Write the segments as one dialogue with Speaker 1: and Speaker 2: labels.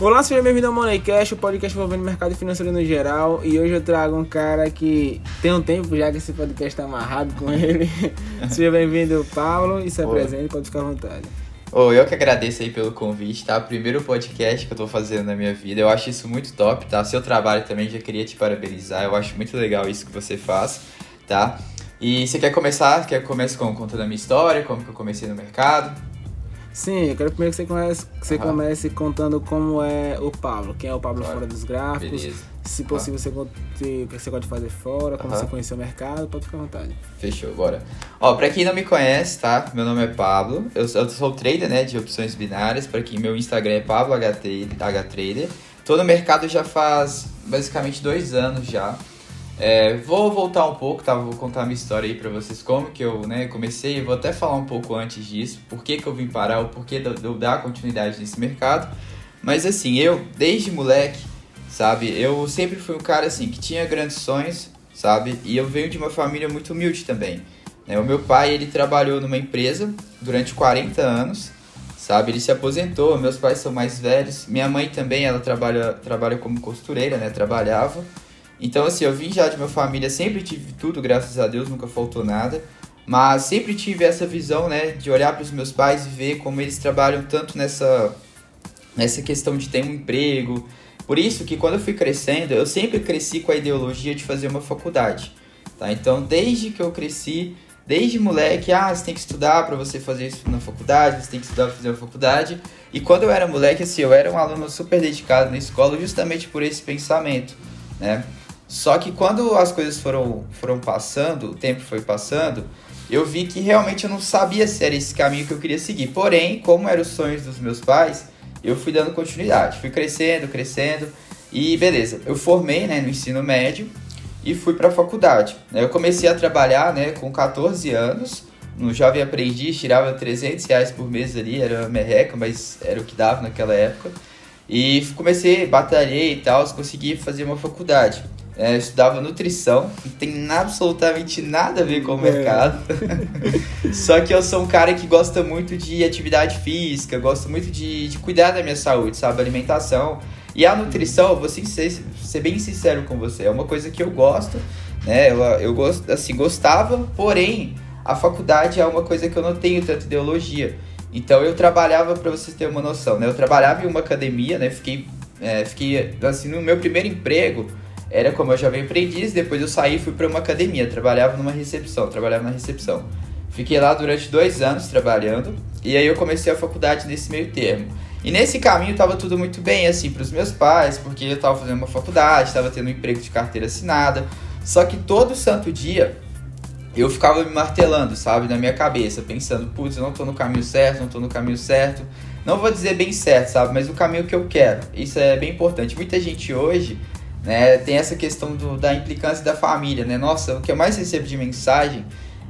Speaker 1: Olá, seja bem-vindo ao Moneycast, o podcast envolvendo mercado financeiro no geral. E hoje eu trago um cara que tem um tempo já que esse podcast está amarrado com ele. seja bem-vindo, Paulo, e se apresente, pode ficar à vontade.
Speaker 2: Oh, eu que agradeço aí pelo convite, tá? Primeiro podcast que eu tô fazendo na minha vida. Eu acho isso muito top, tá? Seu trabalho também já queria te parabenizar. Eu acho muito legal isso que você faz, tá? E você quer começar? Quer que eu comece com contando a minha história, como que eu comecei no mercado?
Speaker 1: Sim, eu quero primeiro que você comece, que você comece contando como é o Pablo. Quem é o Pablo claro. fora dos gráficos.
Speaker 2: Beleza.
Speaker 1: Se possível, você, o que você pode fazer fora, como você conheceu o mercado, pode ficar à vontade.
Speaker 2: Fechou, bora. Ó, pra quem não me conhece, tá? Meu nome é Pablo. Eu, eu sou trader, né, de opções binárias. Pra quem meu Instagram é Pablo H Trader. Tô no mercado já faz basicamente dois anos já. É, vou voltar um pouco, tá? Vou contar minha história aí pra vocês, como que eu né, comecei. Vou até falar um pouco antes disso, por que, que eu vim parar, o porquê de eu dar continuidade nesse mercado. Mas assim, eu, desde moleque, sabe, eu sempre fui um cara assim, que tinha grandes sonhos, sabe? E eu venho de uma família muito humilde também. Né? O meu pai, ele trabalhou numa empresa durante 40 anos, sabe? Ele se aposentou, meus pais são mais velhos. Minha mãe também, ela trabalha, trabalha como costureira, né? Trabalhava. Então, assim, eu vim já de uma família, sempre tive tudo, graças a Deus, nunca faltou nada. Mas sempre tive essa visão, né, de olhar para os meus pais e ver como eles trabalham tanto nessa, nessa questão de ter um emprego. Por isso que quando eu fui crescendo, eu sempre cresci com a ideologia de fazer uma faculdade. Tá? Então, desde que eu cresci, desde moleque, ah, você tem que estudar para você fazer isso na faculdade, você tem que estudar para fazer uma faculdade. E quando eu era moleque, assim, eu era um aluno super dedicado na escola justamente por esse pensamento, né? Só que quando as coisas foram, foram passando, o tempo foi passando, eu vi que realmente eu não sabia se era esse caminho que eu queria seguir. Porém, como eram os sonhos dos meus pais, eu fui dando continuidade. Fui crescendo, crescendo e beleza. Eu formei né, no ensino médio e fui para a faculdade. Eu comecei a trabalhar né, com 14 anos. No Jovem Aprendiz, tirava 300 reais por mês ali, era merreca, mas era o que dava naquela época. E comecei, batalhei e tal, consegui fazer uma faculdade. É, estudava nutrição, não tem absolutamente nada a ver com o é. mercado. Só que eu sou um cara que gosta muito de atividade física, gosto muito de, de cuidar da minha saúde, sabe? Alimentação. E a nutrição, vou ser, ser bem sincero com você, é uma coisa que eu gosto, né? Eu, eu gosto, assim, gostava, porém, a faculdade é uma coisa que eu não tenho tanta ideologia. Então eu trabalhava, para vocês terem uma noção, né? Eu trabalhava em uma academia, né? Fiquei, é, fiquei assim, no meu primeiro emprego era como eu jovem aprendiz, depois eu saí e fui para uma academia, trabalhava numa recepção, trabalhava na recepção. Fiquei lá durante dois anos trabalhando, e aí eu comecei a faculdade nesse meio termo. E nesse caminho estava tudo muito bem, assim, para os meus pais, porque eu estava fazendo uma faculdade, estava tendo um emprego de carteira assinada. Só que todo santo dia eu ficava me martelando, sabe, na minha cabeça, pensando, putz, eu não estou no caminho certo, não estou no caminho certo. Não vou dizer bem certo, sabe, mas o caminho que eu quero. Isso é bem importante. Muita gente hoje né? Tem essa questão do, da implicância da família, né? Nossa, o que eu mais recebo de mensagem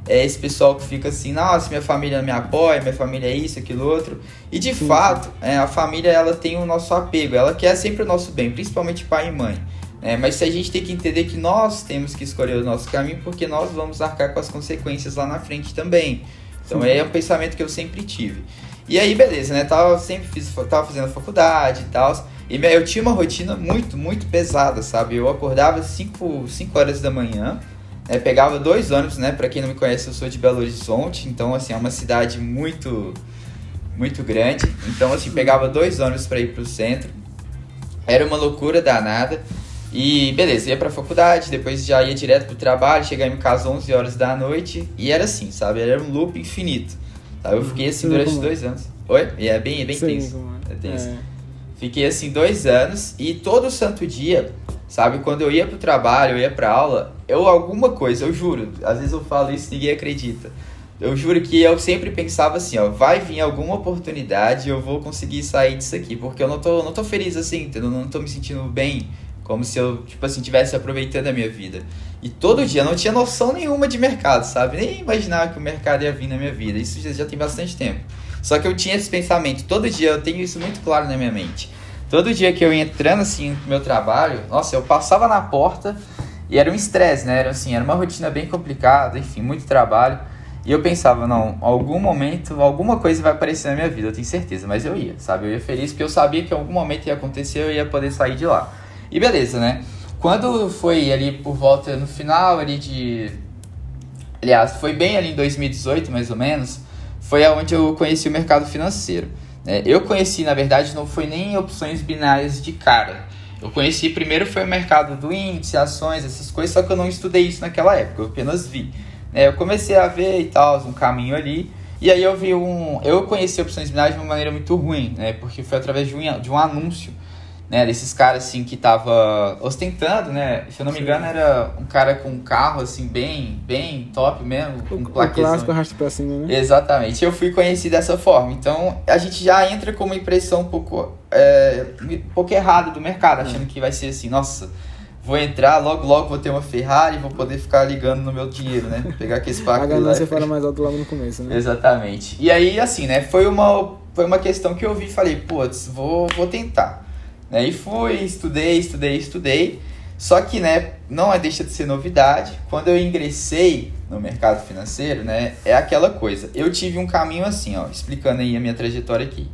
Speaker 2: é esse pessoal que fica assim, nossa, minha família me apoia, minha família é isso, aquilo outro. E de Sim. fato, é, a família ela tem o nosso apego, ela quer sempre o nosso bem, principalmente pai e mãe. É, mas a gente tem que entender que nós temos que escolher o nosso caminho porque nós vamos arcar com as consequências lá na frente também. Então é um pensamento que eu sempre tive. E aí, beleza, né? Tava sempre fiz, tava fazendo faculdade e tal. E eu tinha uma rotina muito, muito pesada, sabe? Eu acordava 5 horas da manhã, né? pegava dois ônibus, né? Pra quem não me conhece, eu sou de Belo Horizonte, então, assim, é uma cidade muito, muito grande. Então, assim, pegava dois ônibus para ir pro centro. Era uma loucura danada. E beleza, ia pra faculdade, depois já ia direto pro trabalho, chegava em casa 11 horas da noite. E era assim, sabe? Era um loop infinito. Tá? Eu fiquei assim durante dois anos. Oi? E é bem, é bem Sim, tenso. É tenso. É. Fiquei assim dois anos e todo santo dia, sabe, quando eu ia pro trabalho, eu ia pra aula, eu alguma coisa, eu juro, às vezes eu falo isso e ninguém acredita. Eu juro que eu sempre pensava assim, ó, vai vir alguma oportunidade e eu vou conseguir sair disso aqui, porque eu não tô, não tô feliz assim, entendeu? Não tô me sentindo bem, como se eu, tipo assim, tivesse aproveitando a minha vida. E todo dia eu não tinha noção nenhuma de mercado, sabe? Nem imaginava que o mercado ia vir na minha vida. Isso já, tem bastante tempo. Só que eu tinha esse pensamento, todo dia eu tenho isso muito claro na minha mente. Todo dia que eu ia entrando assim no meu trabalho, nossa, eu passava na porta e era um estresse, né? Era assim, era uma rotina bem complicada, enfim, muito trabalho. E eu pensava, não, algum momento, alguma coisa vai aparecer na minha vida, eu tenho certeza, mas eu ia, sabe? Eu ia feliz porque eu sabia que em algum momento ia acontecer, eu ia poder sair de lá. E beleza, né? Quando foi ali por volta, no final ali de... Aliás, foi bem ali em 2018, mais ou menos, foi aonde eu conheci o mercado financeiro. Né? Eu conheci, na verdade, não foi nem opções binárias de cara. Eu conheci primeiro foi o mercado do índice, ações, essas coisas, só que eu não estudei isso naquela época, eu apenas vi. É, eu comecei a ver e tal, um caminho ali. E aí eu vi um. Eu conheci opções binárias de uma maneira muito ruim, né? Porque foi através de um, de um anúncio, né? Desses caras assim que tava ostentando, né? Se eu não me engano, era um cara com um carro assim, bem, bem top mesmo. Com
Speaker 1: o, o clássico arrasta pra cima, né?
Speaker 2: Exatamente. Eu fui conhecido dessa forma. Então a gente já entra com uma impressão um pouco, é, um pouco errada do mercado, achando que vai ser assim, nossa vou entrar, logo logo vou ter uma Ferrari e vou poder ficar ligando no meu dinheiro, né? Pegar aquele pacote.
Speaker 1: A ganância fala mais alto logo no começo, né?
Speaker 2: Exatamente. E aí, assim, né? Foi uma, foi uma questão que eu vi e falei, putz, vou, vou tentar. Né? E fui, estudei, estudei, estudei. Só que, né, não é deixa de ser novidade. Quando eu ingressei no mercado financeiro, né, é aquela coisa. Eu tive um caminho assim, ó, explicando aí a minha trajetória aqui.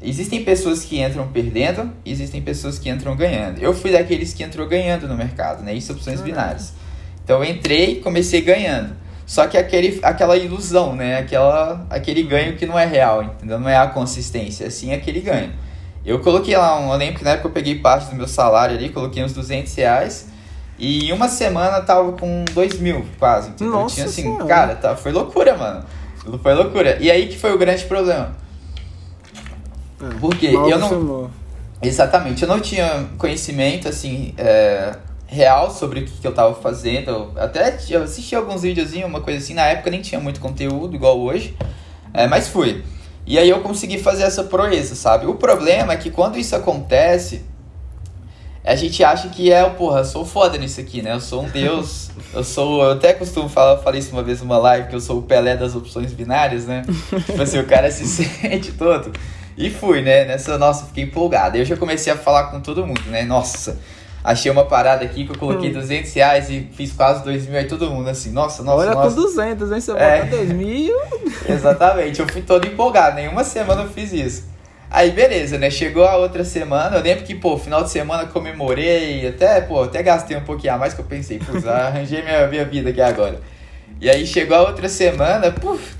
Speaker 2: Existem pessoas que entram perdendo, existem pessoas que entram ganhando. Eu fui daqueles que entrou ganhando no mercado, né? Isso opções binárias. Então eu entrei e comecei ganhando. Só que aquele, aquela ilusão, né? Aquela, aquele ganho que não é real, entendeu? Não é a consistência, é sim aquele ganho. Eu coloquei lá, um, eu lembro que na época eu peguei parte do meu salário ali, coloquei uns 200 reais. E em uma semana tava com 2 mil quase, entendeu?
Speaker 1: Nossa
Speaker 2: Tinha assim,
Speaker 1: senhora.
Speaker 2: cara, tá, foi loucura, mano. Foi loucura. E aí que foi o grande problema.
Speaker 1: É,
Speaker 2: Porque
Speaker 1: mal
Speaker 2: eu não.
Speaker 1: acostumou.
Speaker 2: Exatamente, eu não tinha conhecimento assim é, real sobre o que, que eu tava fazendo. Eu até eu assisti alguns videozinhos, uma coisa assim. Na época nem tinha muito conteúdo igual hoje, é, mas fui. E aí eu consegui fazer essa proeza, sabe? O problema é que quando isso acontece, a gente acha que é, porra, eu sou foda nisso aqui, né? Eu sou um deus. Eu sou. Eu até costumo falar, falei isso uma vez numa live, que eu sou o Pelé das opções binárias, né? tipo assim, o cara se sente todo. E fui, né? Nessa, nossa, fiquei empolgado. Eu já comecei a falar com todo mundo, né? Nossa, achei uma parada aqui que eu coloquei 200 reais e fiz quase 2 mil. Aí todo mundo assim, nossa, nossa,
Speaker 1: Olha
Speaker 2: nossa.
Speaker 1: com 200, hein? Você
Speaker 2: É.
Speaker 1: bota 2 mil.
Speaker 2: Exatamente, eu fui todo empolgado, nenhuma semana eu fiz isso. Aí beleza, né? Chegou a outra semana, eu lembro que, pô, final de semana comemorei, até, pô, até gastei um pouquinho a mais que eu pensei, putz, arranjei minha, minha vida aqui agora. E aí chegou a outra semana, puf,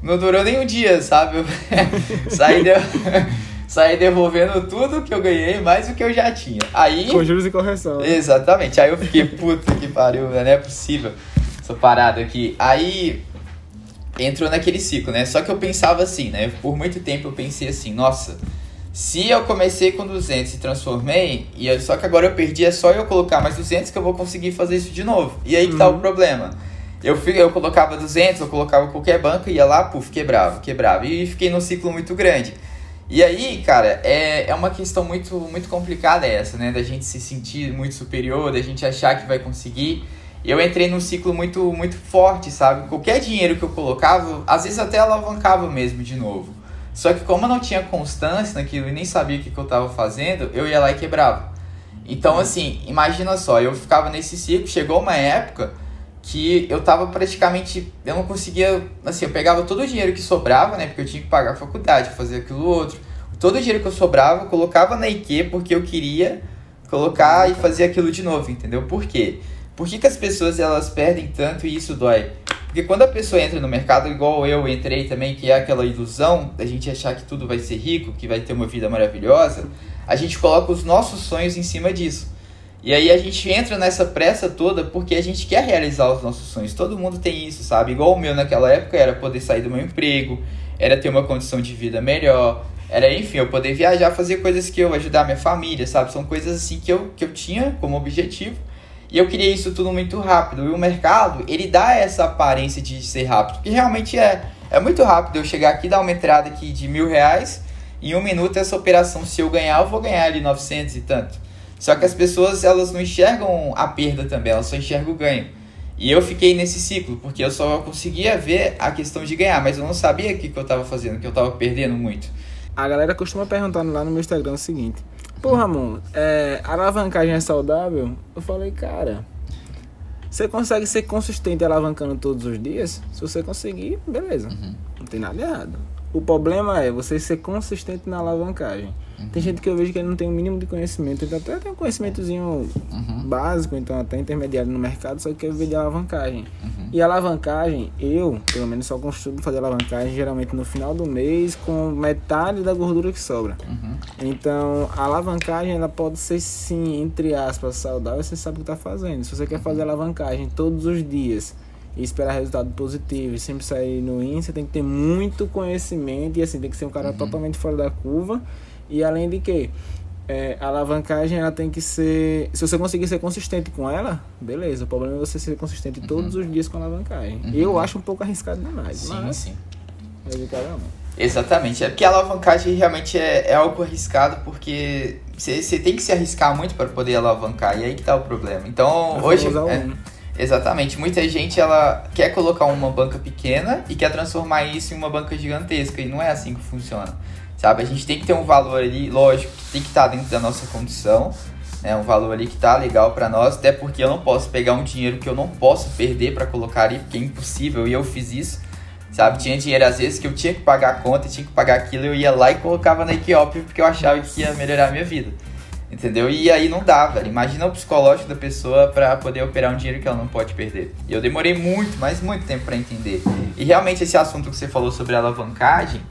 Speaker 2: não durou nem um dia, sabe? Eu saí, de... saí devolvendo tudo que eu ganhei, mais o que eu já tinha. Aí.
Speaker 1: Com juros e correção. né?
Speaker 2: Exatamente. Aí eu fiquei, puta que pariu, né? não é possível essa parada aqui. Aí entrou naquele ciclo, né? Só que eu pensava assim, né? Por muito tempo eu pensei assim, nossa, se eu comecei com 200 e transformei, e eu- só que agora eu perdi, é só eu colocar mais 200 que eu vou conseguir fazer isso de novo. E aí que tá o
Speaker 1: Uhum.
Speaker 2: problema. Eu, fui, eu colocava 200, eu colocava qualquer banco, ia lá, puf, quebrava, quebrava. E fiquei num ciclo muito grande. E aí, cara, é, é uma questão muito, muito complicada essa, né? Da gente se sentir muito superior, da gente achar que vai conseguir. Eu entrei num ciclo muito, muito forte, sabe? Qualquer dinheiro que eu colocava, às vezes até alavancava mesmo de novo. Só que como eu não tinha constância naquilo e nem sabia o que, que eu tava fazendo, eu ia lá e quebrava. Então, assim, imagina só, eu ficava nesse ciclo, chegou uma época que eu tava praticamente. Eu não conseguia. Assim, eu pegava todo o dinheiro que sobrava, né? Porque eu tinha que pagar a faculdade, fazer aquilo outro. Todo o dinheiro que eu sobrava, eu colocava na IQ porque eu queria colocar e fazer aquilo de novo, entendeu? Por quê? Por que, que as pessoas elas perdem tanto e isso dói? Porque quando a pessoa entra no mercado, igual eu entrei também, que é aquela ilusão da gente achar que tudo vai ser rico, que vai ter uma vida maravilhosa, a gente coloca os nossos sonhos em cima disso. E aí a gente entra nessa pressa toda porque a gente quer realizar os nossos sonhos. Todo mundo tem isso, sabe? Igual o meu naquela época era poder sair do meu emprego, era ter uma condição de vida melhor, era, enfim, eu poder viajar, fazer coisas que eu ajudar minha família, sabe? São coisas assim que eu, que eu tinha como objetivo. E eu queria isso tudo muito rápido. E o mercado, ele dá essa aparência de ser rápido, porque realmente é. É muito rápido eu chegar aqui, dar uma entrada aqui de mil reais, em um minuto essa operação, se eu ganhar, eu vou ganhar ali 900 e tanto. Só que as pessoas, elas não enxergam a perda também, elas só enxergam o ganho. E eu fiquei nesse ciclo, porque eu só conseguia ver a questão de ganhar, mas eu não sabia o que, que eu tava fazendo, que eu tava perdendo muito.
Speaker 1: A galera costuma perguntar lá no meu Instagram o seguinte: Pô, Ramon, é, alavancagem é saudável? Eu falei, cara. Você consegue ser consistente alavancando todos os dias? Se você conseguir, beleza.
Speaker 2: Uhum.
Speaker 1: Não tem nada errado. O problema é você ser consistente na alavancagem.
Speaker 2: Uhum.
Speaker 1: Tem gente que eu vejo que ele não tem o mínimo de conhecimento. Então até tem um conhecimentozinho
Speaker 2: Uhum.
Speaker 1: básico, então até intermediário no mercado, só que quer viver de alavancagem.
Speaker 2: Uhum.
Speaker 1: E alavancagem, eu, pelo menos, só costumo fazer alavancagem geralmente no final do mês com metade da gordura que sobra.
Speaker 2: Uhum.
Speaker 1: Então, a alavancagem ela pode ser sim, entre aspas, saudável, você sabe o que está fazendo. Se você quer fazer alavancagem todos os dias e esperar resultado positivo e sempre sair no IN, você tem que ter muito conhecimento e assim, tem que ser um cara totalmente fora da curva. E além de que, é, a alavancagem ela tem que ser. Se você conseguir ser consistente com ela, beleza. O problema é você ser consistente todos os dias com a alavancagem. Eu acho um pouco arriscado demais,
Speaker 2: Sim,
Speaker 1: mas
Speaker 2: sim.
Speaker 1: é de cada um.
Speaker 2: Exatamente. É porque a alavancagem realmente é, é algo arriscado, porque você tem que se arriscar muito para poder alavancar, e aí que tá o problema. Então,
Speaker 1: É
Speaker 2: hoje. é,
Speaker 1: um.
Speaker 2: Exatamente. Muita gente ela quer colocar uma banca pequena e quer transformar isso em uma banca gigantesca, e não é assim que funciona. Sabe? A gente tem que ter um valor ali, lógico, que tem que estar dentro da nossa condição. É um valor ali que tá legal para nós, até porque eu não posso pegar um dinheiro que eu não posso perder para colocar ali, porque é impossível, e eu fiz isso. Sabe, tinha dinheiro às vezes que eu tinha que pagar a conta, tinha que pagar aquilo, eu ia lá e colocava na Equiop porque eu achava que ia melhorar a minha vida. Entendeu? E aí não dá, velho. Imagina o psicológico da pessoa para poder operar um dinheiro que ela não pode perder. E eu demorei muito, mas muito tempo para entender. E realmente esse assunto que você falou sobre alavancagem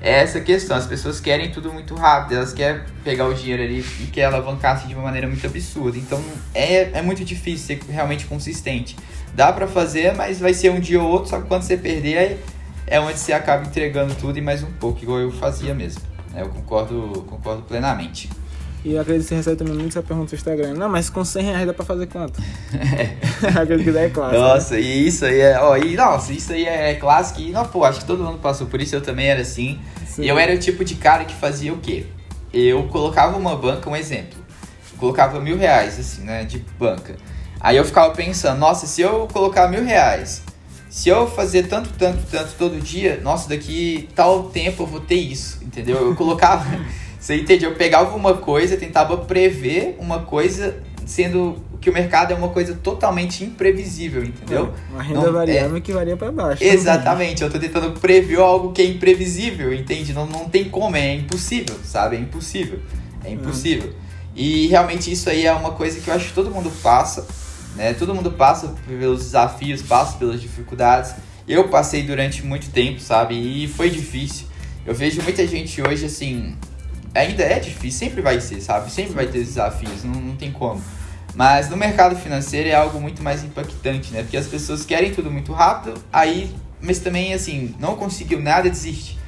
Speaker 2: é essa questão. As pessoas querem tudo muito rápido, elas querem pegar o dinheiro ali e quer alavancar assim, de uma maneira muito absurda. Então é, é muito difícil ser realmente consistente. Dá pra fazer, mas vai ser um dia ou outro, só que quando você perder, é onde você acaba entregando tudo e mais um pouco, igual eu fazia mesmo. Eu concordo, concordo plenamente.
Speaker 1: E eu acredito que você recebe também muito essa pergunta no Instagram. Não, mas com 100 reais dá pra fazer quanto? acredito que daí é clássico.
Speaker 2: Nossa, e isso aí é. Ó, e, nossa, isso aí é clássico. E, não, pô, acho que todo mundo passou por isso, eu também era assim.
Speaker 1: Sim.
Speaker 2: E eu era o tipo de cara que fazia o quê? Eu colocava uma banca, um exemplo. Eu colocava mil reais, assim, né, de banca. Aí eu ficava pensando, nossa, se eu colocar mil reais, se eu fazer tanto, tanto, tanto todo dia, nossa, daqui tal tempo eu vou ter isso, entendeu? Eu colocava, você entende? Eu pegava uma coisa, tentava prever uma coisa, sendo que o mercado é uma coisa totalmente imprevisível, entendeu?
Speaker 1: Uma renda
Speaker 2: Não, é.
Speaker 1: variável que varia pra baixo.
Speaker 2: Exatamente, eu tô tentando prever algo que é imprevisível, entende? Não, não tem como, é impossível, sabe? É impossível. É impossível. E realmente isso aí é uma coisa que eu acho que todo mundo passa, né? Todo mundo passa pelos desafios, passa pelas dificuldades. Eu passei durante muito tempo, sabe? E foi difícil. Eu vejo muita gente hoje assim. Ainda é difícil, sempre vai ser, sabe? Sempre vai ter desafios, não, não tem como. Mas no mercado financeiro é algo muito mais impactante, né? Porque as pessoas querem tudo muito rápido, aí, mas também, assim, não conseguiu nada, desiste.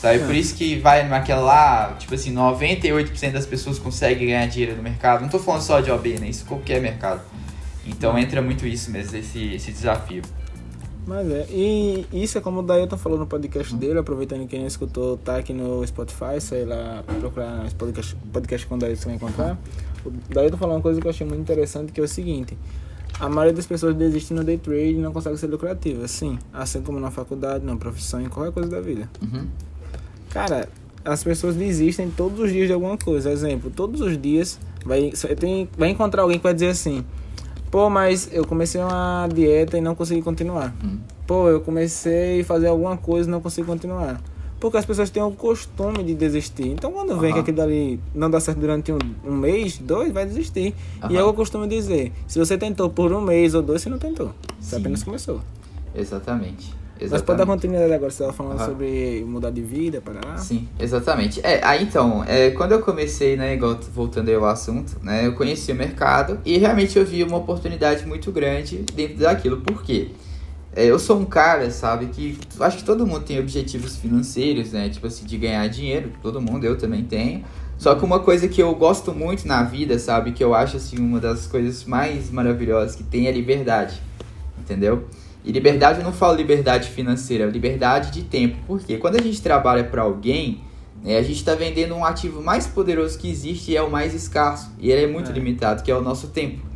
Speaker 2: Sabe?
Speaker 1: É.
Speaker 2: Por isso que vai naquela lá, tipo assim, 98% das pessoas conseguem ganhar dinheiro no mercado. Não tô falando só de OB, né? Isso qualquer mercado. Então entra muito isso mesmo, esse, esse desafio.
Speaker 1: Mas é, e isso é como o Dailton falou no podcast dele, aproveitando que quem não escutou, tá aqui no Spotify, sei lá, procurar esse podcast, podcast com o Dailton você vai encontrar. O Dailton falou uma coisa que eu achei muito interessante, que é o seguinte, a maioria das pessoas desiste no day trade e não consegue ser lucrativa, sim, assim como na faculdade, na profissão, em qualquer coisa da vida.
Speaker 2: Uhum.
Speaker 1: Cara, as pessoas desistem todos os dias de alguma coisa. Exemplo, todos os dias vai, tem, vai encontrar alguém que vai dizer assim: Pô, mas eu comecei uma dieta e não consegui continuar.
Speaker 2: Hum.
Speaker 1: Pô, eu comecei a fazer alguma coisa e não consegui continuar. Porque as pessoas têm o costume de desistir. Então, quando vê
Speaker 2: Aham.
Speaker 1: que aquilo dali não dá certo durante um, um mês, dois, vai desistir. E
Speaker 2: Aham.
Speaker 1: eu costumo dizer: se você tentou por um mês ou dois, você não tentou. Você
Speaker 2: Sim.
Speaker 1: apenas começou.
Speaker 2: Exatamente.
Speaker 1: Mas pode dar
Speaker 2: Exatamente.
Speaker 1: continuidade agora. Você estava falando
Speaker 2: Aham.
Speaker 1: sobre mudar de vida, para
Speaker 2: Sim, exatamente. É, aí então, é, quando eu comecei, né, igual voltando aí ao assunto, né, eu conheci o mercado e realmente eu vi uma oportunidade muito grande dentro daquilo. Por quê? É, eu sou um cara, sabe, que acho que todo mundo tem objetivos financeiros, né, tipo assim, de ganhar dinheiro, todo mundo, eu também tenho. Só que uma coisa que eu gosto muito na vida, sabe, que eu acho assim uma das coisas mais maravilhosas que tem é liberdade, entendeu? E liberdade eu não falo liberdade financeira, liberdade de tempo. Porque quando a gente trabalha para alguém, né, a gente está vendendo um ativo mais poderoso que existe e é o mais escasso. E ele é muito
Speaker 1: É.
Speaker 2: limitado, que é o nosso tempo.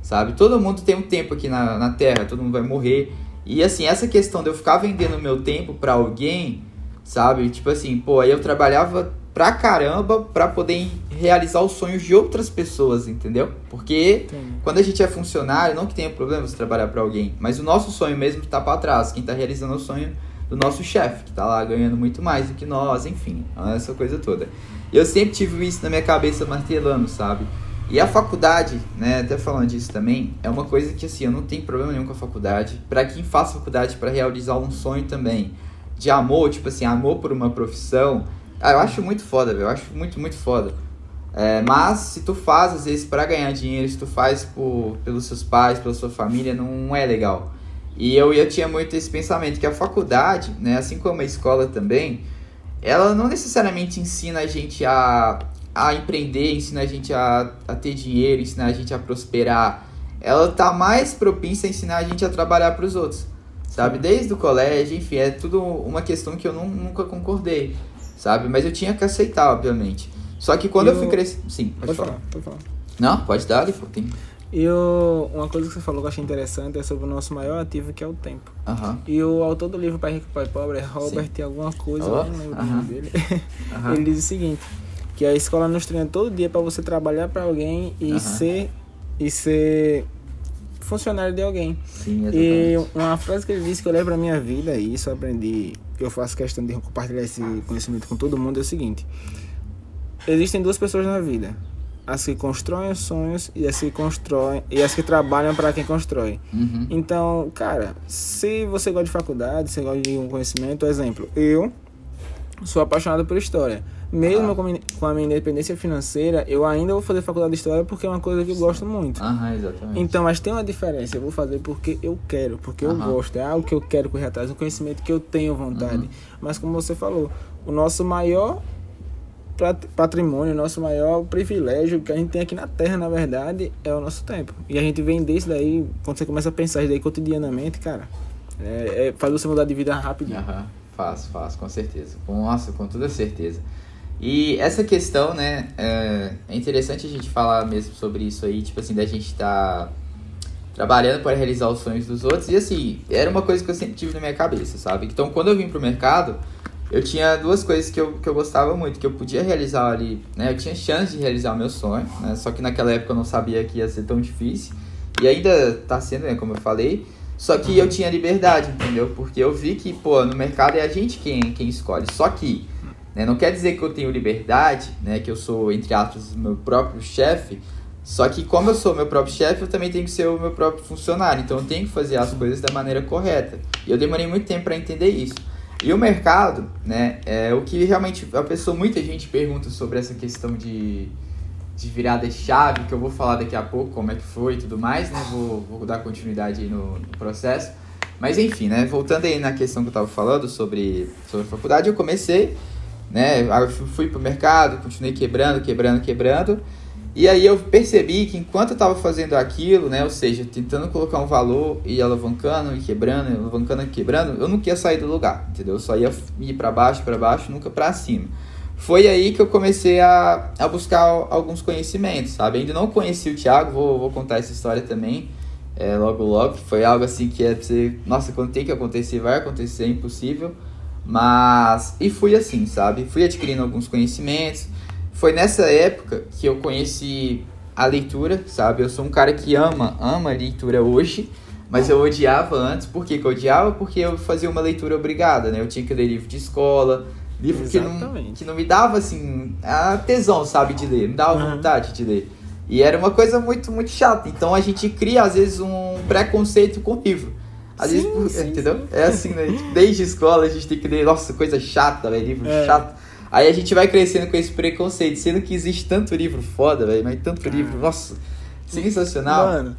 Speaker 2: Sabe? Todo mundo tem um tempo aqui na, na Terra, todo mundo vai morrer. E assim, essa questão de eu ficar vendendo meu tempo para alguém, sabe? Tipo assim, pô, aí eu trabalhava pra caramba pra poder realizar os sonhos de outras pessoas, entendeu? Porque quando a gente é funcionário, não que tenha problema você trabalhar para alguém, mas o nosso sonho mesmo tá para trás. Quem tá realizando o sonho do nosso chefe, que tá lá ganhando muito mais do que nós, enfim, essa coisa toda. Eu sempre tive isso na minha cabeça martelando, sabe? E a faculdade, né, até falando disso também, é uma coisa que assim, eu não tenho problema nenhum com a faculdade. Para quem faz faculdade para realizar um sonho também, de amor, tipo assim, amor por uma profissão, ah, eu acho muito foda, velho, eu acho muito, muito foda. É, mas se tu faz às vezes para ganhar dinheiro, se tu faz por, pelos seus pais, pela sua família, não é legal. E eu, eu tinha muito esse pensamento que a faculdade, né, assim como a escola também, ela não necessariamente ensina a gente a, a empreender, ensina a gente a, a ter dinheiro, ensina a gente a prosperar. Ela tá mais propícia a ensinar a gente a trabalhar para os outros, sabe? Desde o colégio, enfim, é tudo uma questão que eu não, nunca concordei, sabe? Mas eu tinha que aceitar, obviamente. Só que quando eu,
Speaker 1: Eu-
Speaker 2: fui crescer... Sim, pode,
Speaker 1: Pode
Speaker 2: falar.
Speaker 1: falar, pode falar.
Speaker 2: Não, pode dar, pô, tem...
Speaker 1: E o- uma coisa que você falou que eu achei interessante é sobre o nosso maior ativo, que é o tempo.
Speaker 2: Aham,
Speaker 1: E o autor do livro Pai Rico, Pai Pobre é Robert alguma coisa, eu não lembro o nome dele.
Speaker 2: aham.
Speaker 1: Ele diz o seguinte, que a escola nos treina todo dia para você trabalhar para alguém e
Speaker 2: Aham.
Speaker 1: ser e ser funcionário de alguém.
Speaker 2: Sim,
Speaker 1: E
Speaker 2: exatamente.
Speaker 1: uma frase que ele disse que eu levo pra minha vida, e isso eu aprendi, eu faço questão de compartilhar esse conhecimento com todo mundo, é o seguinte. Existem duas pessoas na vida. As que constroem os sonhos e as que constroem e as que trabalham para quem constrói.
Speaker 2: Uhum.
Speaker 1: Então, cara, se você gosta de faculdade, você gosta de um conhecimento, exemplo, eu sou apaixonado por história. Mesmo
Speaker 2: Ah.
Speaker 1: com, a minha- com a minha independência financeira, eu ainda vou fazer faculdade de história porque é uma coisa que eu gosto muito.
Speaker 2: Aham, exatamente.
Speaker 1: Então, mas tem uma diferença. Eu vou fazer porque eu quero, porque eu
Speaker 2: Aham.
Speaker 1: gosto. É algo que eu quero correr atrás, um conhecimento que eu tenho vontade.
Speaker 2: Uhum.
Speaker 1: Mas como você falou, o nosso maior pat- patrimônio, o nosso maior privilégio que a gente tem aqui na Terra, na verdade, é o nosso tempo. E a gente vem desse daí, quando você começa a pensar isso daí cotidianamente, cara, é, é- faz você mudar de vida rapidinho.
Speaker 2: Aham, faço, faço, com certeza. Nossa, com toda certeza. E essa questão, né, é, é interessante a gente falar mesmo sobre isso aí, tipo assim, da gente tá trabalhando para realizar os sonhos dos outros. E assim, era uma coisa que eu sempre tive na minha cabeça, sabe? Então, quando eu vim pro mercado, eu tinha duas coisas que eu, que eu gostava muito, que eu podia realizar ali, né? Eu tinha chance de realizar o meu sonho, né? Só que naquela época eu não sabia que ia ser tão difícil. E ainda tá sendo, né, como eu falei. Só que eu tinha liberdade, entendeu? Porque eu vi que, pô, no mercado é a gente quem, quem escolhe. Só que, né, não quer dizer que eu tenho liberdade, né? Que eu sou, entre aspas, meu próprio chefe. Só que como eu sou meu próprio chefe, eu também tenho que ser o meu próprio funcionário. Então eu tenho que fazer as coisas da maneira correta. E eu demorei muito tempo para entender isso. E o mercado, né, é o que realmente a pessoa, muita gente pergunta sobre essa questão de, de virada de chave, que eu vou falar daqui a pouco como é que foi e tudo mais, né? Vou, vou dar continuidade aí no, no processo. Mas enfim, né, voltando aí na questão que eu tava falando sobre, sobre faculdade, eu comecei, né, eu fui, pro mercado, continuei quebrando, quebrando, quebrando. E aí eu percebi que enquanto eu estava fazendo aquilo, né, ou seja, tentando colocar um valor e alavancando e quebrando, alavancando e quebrando, eu não queria sair do lugar, entendeu? Eu só ia ir para baixo, para baixo, nunca para cima. Foi aí que eu comecei a, a buscar alguns conhecimentos, sabe? Ainda não conheci o Thiago, vou, vou contar essa história também, é, logo logo. Foi algo assim que é pra você, nossa, quando tem que acontecer, vai acontecer, é impossível. Mas, e fui assim, sabe? Fui adquirindo alguns conhecimentos. Foi nessa época que eu conheci a leitura, sabe? Eu sou um cara que ama, ama a leitura hoje, mas eu odiava antes. Por que que eu odiava? Porque eu fazia uma leitura obrigada, né? Eu tinha que ler livro de escola, livro que não, que não me dava, assim, a tesão, sabe, de ler. Me dava
Speaker 1: Uhum.
Speaker 2: vontade de ler. E era uma coisa muito, muito chata. Então a gente cria, às vezes, um preconceito com o livro. Às
Speaker 1: Sim,
Speaker 2: vezes,
Speaker 1: sim,
Speaker 2: entendeu? É assim, né? Tipo, Desde a escola a gente tem que ler, nossa, coisa chata, velho, livro
Speaker 1: É.
Speaker 2: chato. Aí a gente vai crescendo com esse preconceito, sendo que existe tanto livro foda, velho, mas tanto
Speaker 1: Cara.
Speaker 2: livro, nossa, sensacional.
Speaker 1: Mano,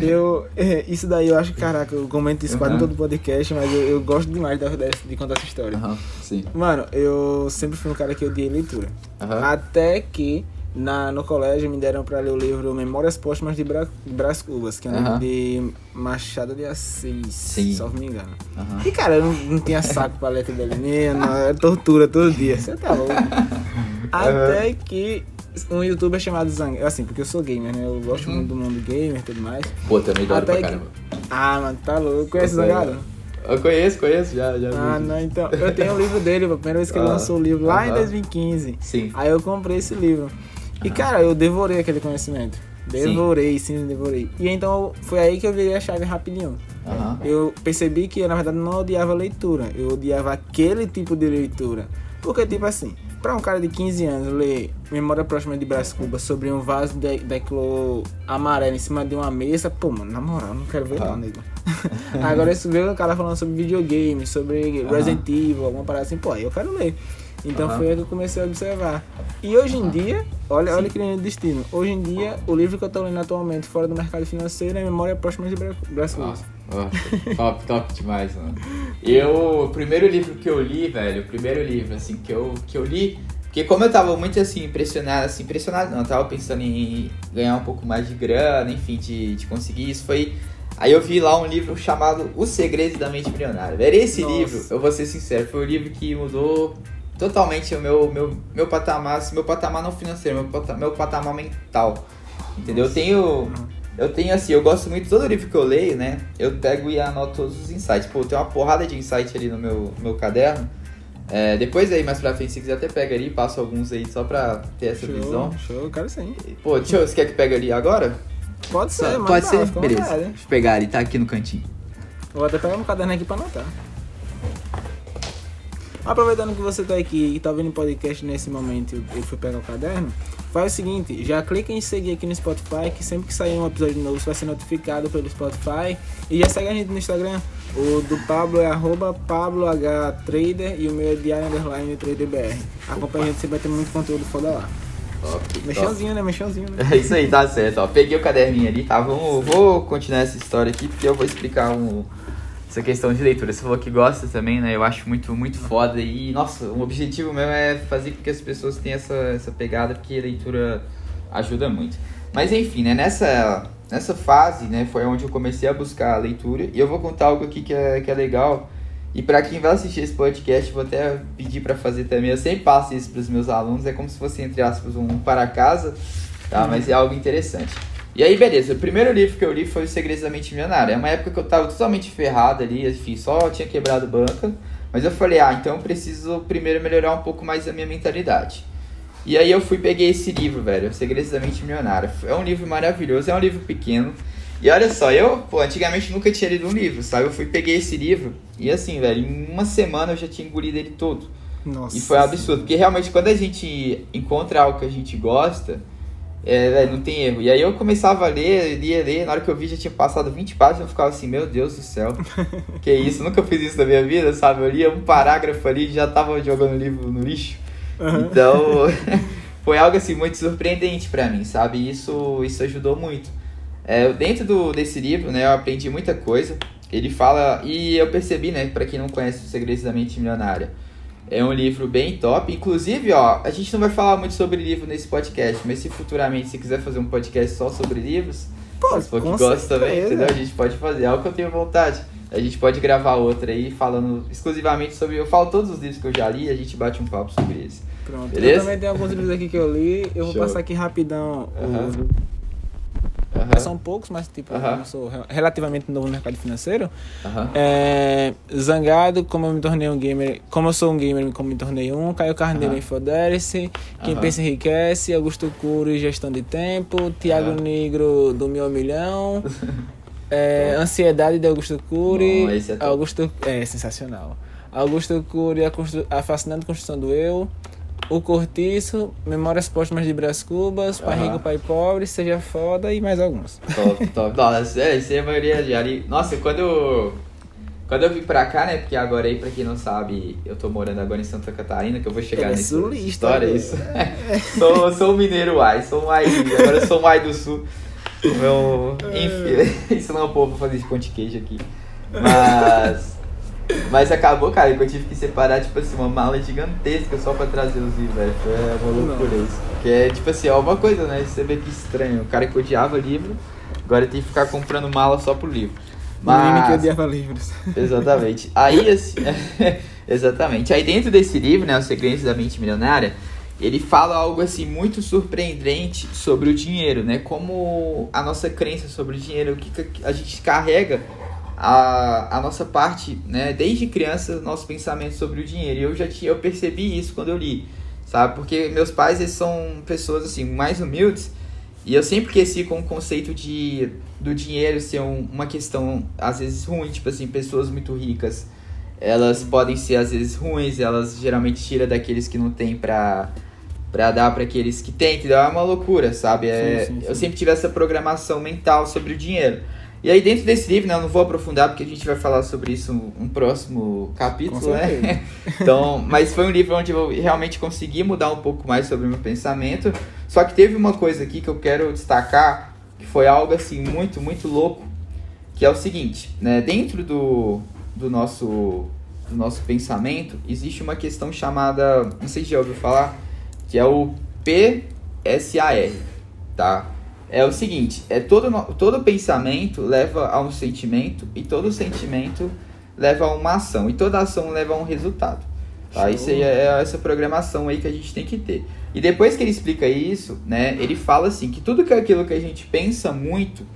Speaker 1: eu. é, Isso daí eu acho, caraca, eu comento isso quase em
Speaker 2: Uhum.
Speaker 1: todo podcast, mas eu, eu gosto demais de, de contar essa história.
Speaker 2: Aham, sim.
Speaker 1: Mano, eu sempre fui um cara que odiei leitura.
Speaker 2: Aham.
Speaker 1: Até que na, no colégio me deram pra ler o livro Memórias Póstumas de, Bra, Brás Cubas, que é um livro de Machado de Assis,
Speaker 2: Sim.
Speaker 1: se não me engano.
Speaker 2: Aham.
Speaker 1: E cara, eu não, não tinha saco pra ler aquilo nem, não, é tortura todo dia, você tá louco. Até que um youtuber chamado Zang, assim, porque eu sou gamer, né? Eu gosto
Speaker 2: Uhum.
Speaker 1: muito do mundo gamer e tudo mais.
Speaker 2: Pô, também adoro
Speaker 1: Até
Speaker 2: pra
Speaker 1: que-
Speaker 2: caramba.
Speaker 1: Ah, mano, tá louco. Conhece o Zangado?
Speaker 2: Eu conheço, conheço, já, já
Speaker 1: Ah,
Speaker 2: vi.
Speaker 1: não, então. Eu tenho o livro dele, a primeira vez que ele
Speaker 2: Ah,
Speaker 1: lançou o livro, lá em
Speaker 2: aham.
Speaker 1: 2015.
Speaker 2: Sim.
Speaker 1: Aí eu comprei esse livro. E cara, eu devorei aquele conhecimento. Devorei, sim, sim devorei. E então foi aí que eu virei a chave rapidinho.
Speaker 2: Aham.
Speaker 1: Eu percebi que eu, na verdade, não odiava leitura. Eu odiava aquele tipo de leitura. Porque, tipo assim, pra um cara de 15 anos ler Memória Próxima de Brás Cubas sobre um vaso de declô amarelo em cima de uma mesa, pô, mano, na moral, não quero ver
Speaker 2: Ah.
Speaker 1: não, nego. Agora, se vê um cara falando sobre videogame, sobre Resident Evil, alguma parada assim, pô, aí eu quero ler. Então
Speaker 2: Aham.
Speaker 1: foi aí que eu comecei a observar. E hoje em dia, olha, olha que lindo destino. Hoje em dia, o livro que eu tô lendo atualmente fora do mercado financeiro é Memória Próxima de Bra- Brás
Speaker 2: Ó,
Speaker 1: Cubas.
Speaker 2: ó, top, top demais, mano. Eu, o primeiro livro que eu li, velho, o primeiro livro, assim, que eu, que eu li, porque como eu tava muito, assim, impressionado, assim, impressionado não, eu tava pensando em ganhar um pouco mais de grana, enfim, de, de conseguir isso, foi... Aí eu vi lá um livro chamado Os Segredos da Mente Milionária. Velho, esse
Speaker 1: Nossa.
Speaker 2: livro, eu vou ser sincero, foi o livro que mudou totalmente o meu, meu, meu patamar, assim, meu patamar não financeiro, meu, pata- meu patamar mental. Entendeu? Eu tenho... Eu tenho assim, eu gosto muito, todo livro que eu leio, né? Eu pego e anoto todos os insights. Pô, tem uma porrada de insight ali no meu, meu caderno. É, depois aí, mais pra frente, se quiser até pega ali, passa alguns aí só pra ter essa
Speaker 1: show,
Speaker 2: visão.
Speaker 1: show, cara sim.
Speaker 2: Pô, eu, você quer que pegue ali agora?
Speaker 1: Pode ser,
Speaker 2: Pode ser? Beleza.
Speaker 1: vontade.
Speaker 2: Deixa eu pegar ali, tá aqui no cantinho.
Speaker 1: Vou até pegar um caderno aqui pra anotar. Aproveitando que você tá aqui e tá vendo o podcast nesse momento e eu fui pegar o caderno, faz o seguinte, já clica em seguir aqui no Spotify, que sempre que sair um episódio novo você vai ser notificado pelo Spotify. E já segue a gente no Instagram. O do Pablo é arroba PabloHTrader e o meu é diário underline TraderBR. Acompanha a gente, você vai ter muito conteúdo foda lá.
Speaker 2: Top, top.
Speaker 1: Mexãozinho, né? Mexãozinho, né?
Speaker 2: É isso aí, tá certo. Ó, peguei o caderninho ali, tá? Vamos, vou continuar essa história aqui, porque eu vou explicar um, essa questão de leitura. Você falou que gosta também, né? Eu acho muito, muito foda. E, nossa, o objetivo meu é fazer com que as pessoas tenham essa, essa pegada, porque a leitura ajuda muito. Mas enfim, né? Nessa, nessa fase, né? Foi onde eu comecei a buscar a leitura. E eu vou contar algo aqui que é, que é legal. E pra quem vai assistir esse podcast, vou até pedir pra fazer também. Eu sempre passo isso pros meus alunos. É como se fosse, entre aspas, um para casa, tá? Mas é algo interessante. E aí, beleza. O primeiro livro que eu li foi Os Segredos da Mente Milionária. É uma época que eu tava totalmente ferrado ali, enfim, só tinha quebrado banca. Mas eu falei, ah, então eu preciso primeiro melhorar um pouco mais a minha mentalidade. E aí eu fui peguei esse livro, velho, Os Segredos da Mente Milionária. É um livro maravilhoso, é um livro pequeno. E olha só, eu, pô, antigamente nunca tinha lido um livro, sabe? Eu fui peguei esse livro e assim, velho, em uma semana eu já tinha engolido ele todo.
Speaker 1: Nossa.
Speaker 2: E foi um absurdo, porque realmente quando a gente encontra algo que a gente gosta, é, velho, não tem erro. E aí eu começava a ler, lia, ler, na hora que eu vi já tinha passado 20 páginas, eu ficava assim, meu Deus do céu, que isso, nunca fiz isso na minha vida, sabe? Eu lia um parágrafo ali e já tava jogando o livro no lixo. Então, foi algo assim muito surpreendente pra mim, sabe? E Isso, isso ajudou muito. É, dentro do, desse livro, né, eu aprendi muita coisa. Ele fala, e eu percebi, né, pra quem não conhece Os Segredos da Mente Milionária, é um livro bem top. Inclusive, ó, a gente não vai falar muito sobre livro nesse podcast, mas se futuramente você quiser fazer um podcast só sobre livros,
Speaker 1: Pô,
Speaker 2: se for que gosta também, entendeu? A gente pode fazer, é o que eu tenho vontade. A gente pode gravar outra aí falando exclusivamente sobre. Eu falo todos os livros que eu já li e a gente bate um papo sobre eles.
Speaker 1: Pronto.
Speaker 2: Beleza?
Speaker 1: Eu também tenho alguns livros aqui que eu li. Eu vou
Speaker 2: Show.
Speaker 1: passar aqui rapidão.
Speaker 2: Aham.
Speaker 1: os-
Speaker 2: Aham,
Speaker 1: São poucos, mas tipo,
Speaker 2: Aham.
Speaker 1: eu sou re- relativamente novo no mercado financeiro.
Speaker 2: aham.
Speaker 1: É, Zangado, como eu me tornei um gamer. Como eu sou um gamer, como me tornei um. Caio Carneiro,
Speaker 2: Aham.
Speaker 1: Infodelice. Quem pensa enriquece. Augusto Cury, gestão de tempo. Tiago. Negro, do Mil Milhão. É, Ansiedade de Augusto Cury.
Speaker 2: Bom, é.
Speaker 1: Augusto, é sensacional. Augusto Cury, a, constru- a fascinante construção do eu. O Cortiço, Memórias Póstumas de Brás Cubas, Pai
Speaker 2: Aham.
Speaker 1: Rico, Pai Pobre, Seja Foda e mais alguns.
Speaker 2: Top, top. Nossa, é, isso aí a maioria já li. Nossa, quando quando eu vim pra cá, né? Porque agora aí, pra quem não sabe, eu tô morando agora em Santa Catarina, que eu vou chegar
Speaker 1: é
Speaker 2: nessa
Speaker 1: sulista,
Speaker 2: história.
Speaker 1: né?
Speaker 2: Isso. sou, sou um mineiro ai, sou um ai, agora eu sou um ai do sul. O meu, enfim, isso não é um povo fazer de de queijo aqui. Mas, mas acabou, cara, que eu tive que separar, tipo assim, uma mala gigantesca só pra trazer os livros, velho. Foi uma loucura isso. Que é, tipo assim, é uma coisa, né? Você vê que estranho. O cara que odiava livro, agora tem que ficar comprando mala só pro livro.
Speaker 1: Menino que
Speaker 2: Mas,
Speaker 1: odiava livros.
Speaker 2: Exatamente. Aí, assim, exatamente. Aí dentro desse livro, né, Os Segredos da Mente Milionária, ele fala algo assim muito surpreendente sobre o dinheiro, né? Como a nossa crença sobre o dinheiro, o que a gente carrega a, a nossa parte, né? Desde criança, nosso pensamento sobre o dinheiro. E eu já tinha, eu percebi isso quando eu li sabe? Porque meus pais, eles são pessoas, assim, mais humildes. E eu sempre cresci com o conceito de do dinheiro ser um, uma questão, às vezes, ruim. Tipo assim, pessoas muito ricas, elas podem ser, às vezes, ruins. Elas geralmente tiram daqueles que não tem pra, pra dar para aqueles que tem. Entendeu? É uma loucura, sabe? É, sim, sim, sim. Eu sempre tive essa programação mental sobre o dinheiro. E aí dentro desse livro, né, eu não vou aprofundar porque a gente vai falar sobre isso um, um próximo capítulo, né? então, mas foi um livro onde eu realmente consegui mudar um pouco mais sobre o meu pensamento. Só que teve uma coisa aqui que eu quero destacar, que foi algo assim muito, muito louco, que é o seguinte, né, dentro do, do nosso do nosso pensamento, existe uma questão chamada, não sei se já ouviu falar, que é o PSAR, tá? É o seguinte, é todo, todo pensamento leva a um sentimento e todo sentimento leva a uma ação e toda ação leva a um resultado. Tá? Isso aí é, é essa programação aí que a gente tem que ter. E depois que ele explica isso, né, ele fala assim que tudo que é aquilo que a gente pensa muito,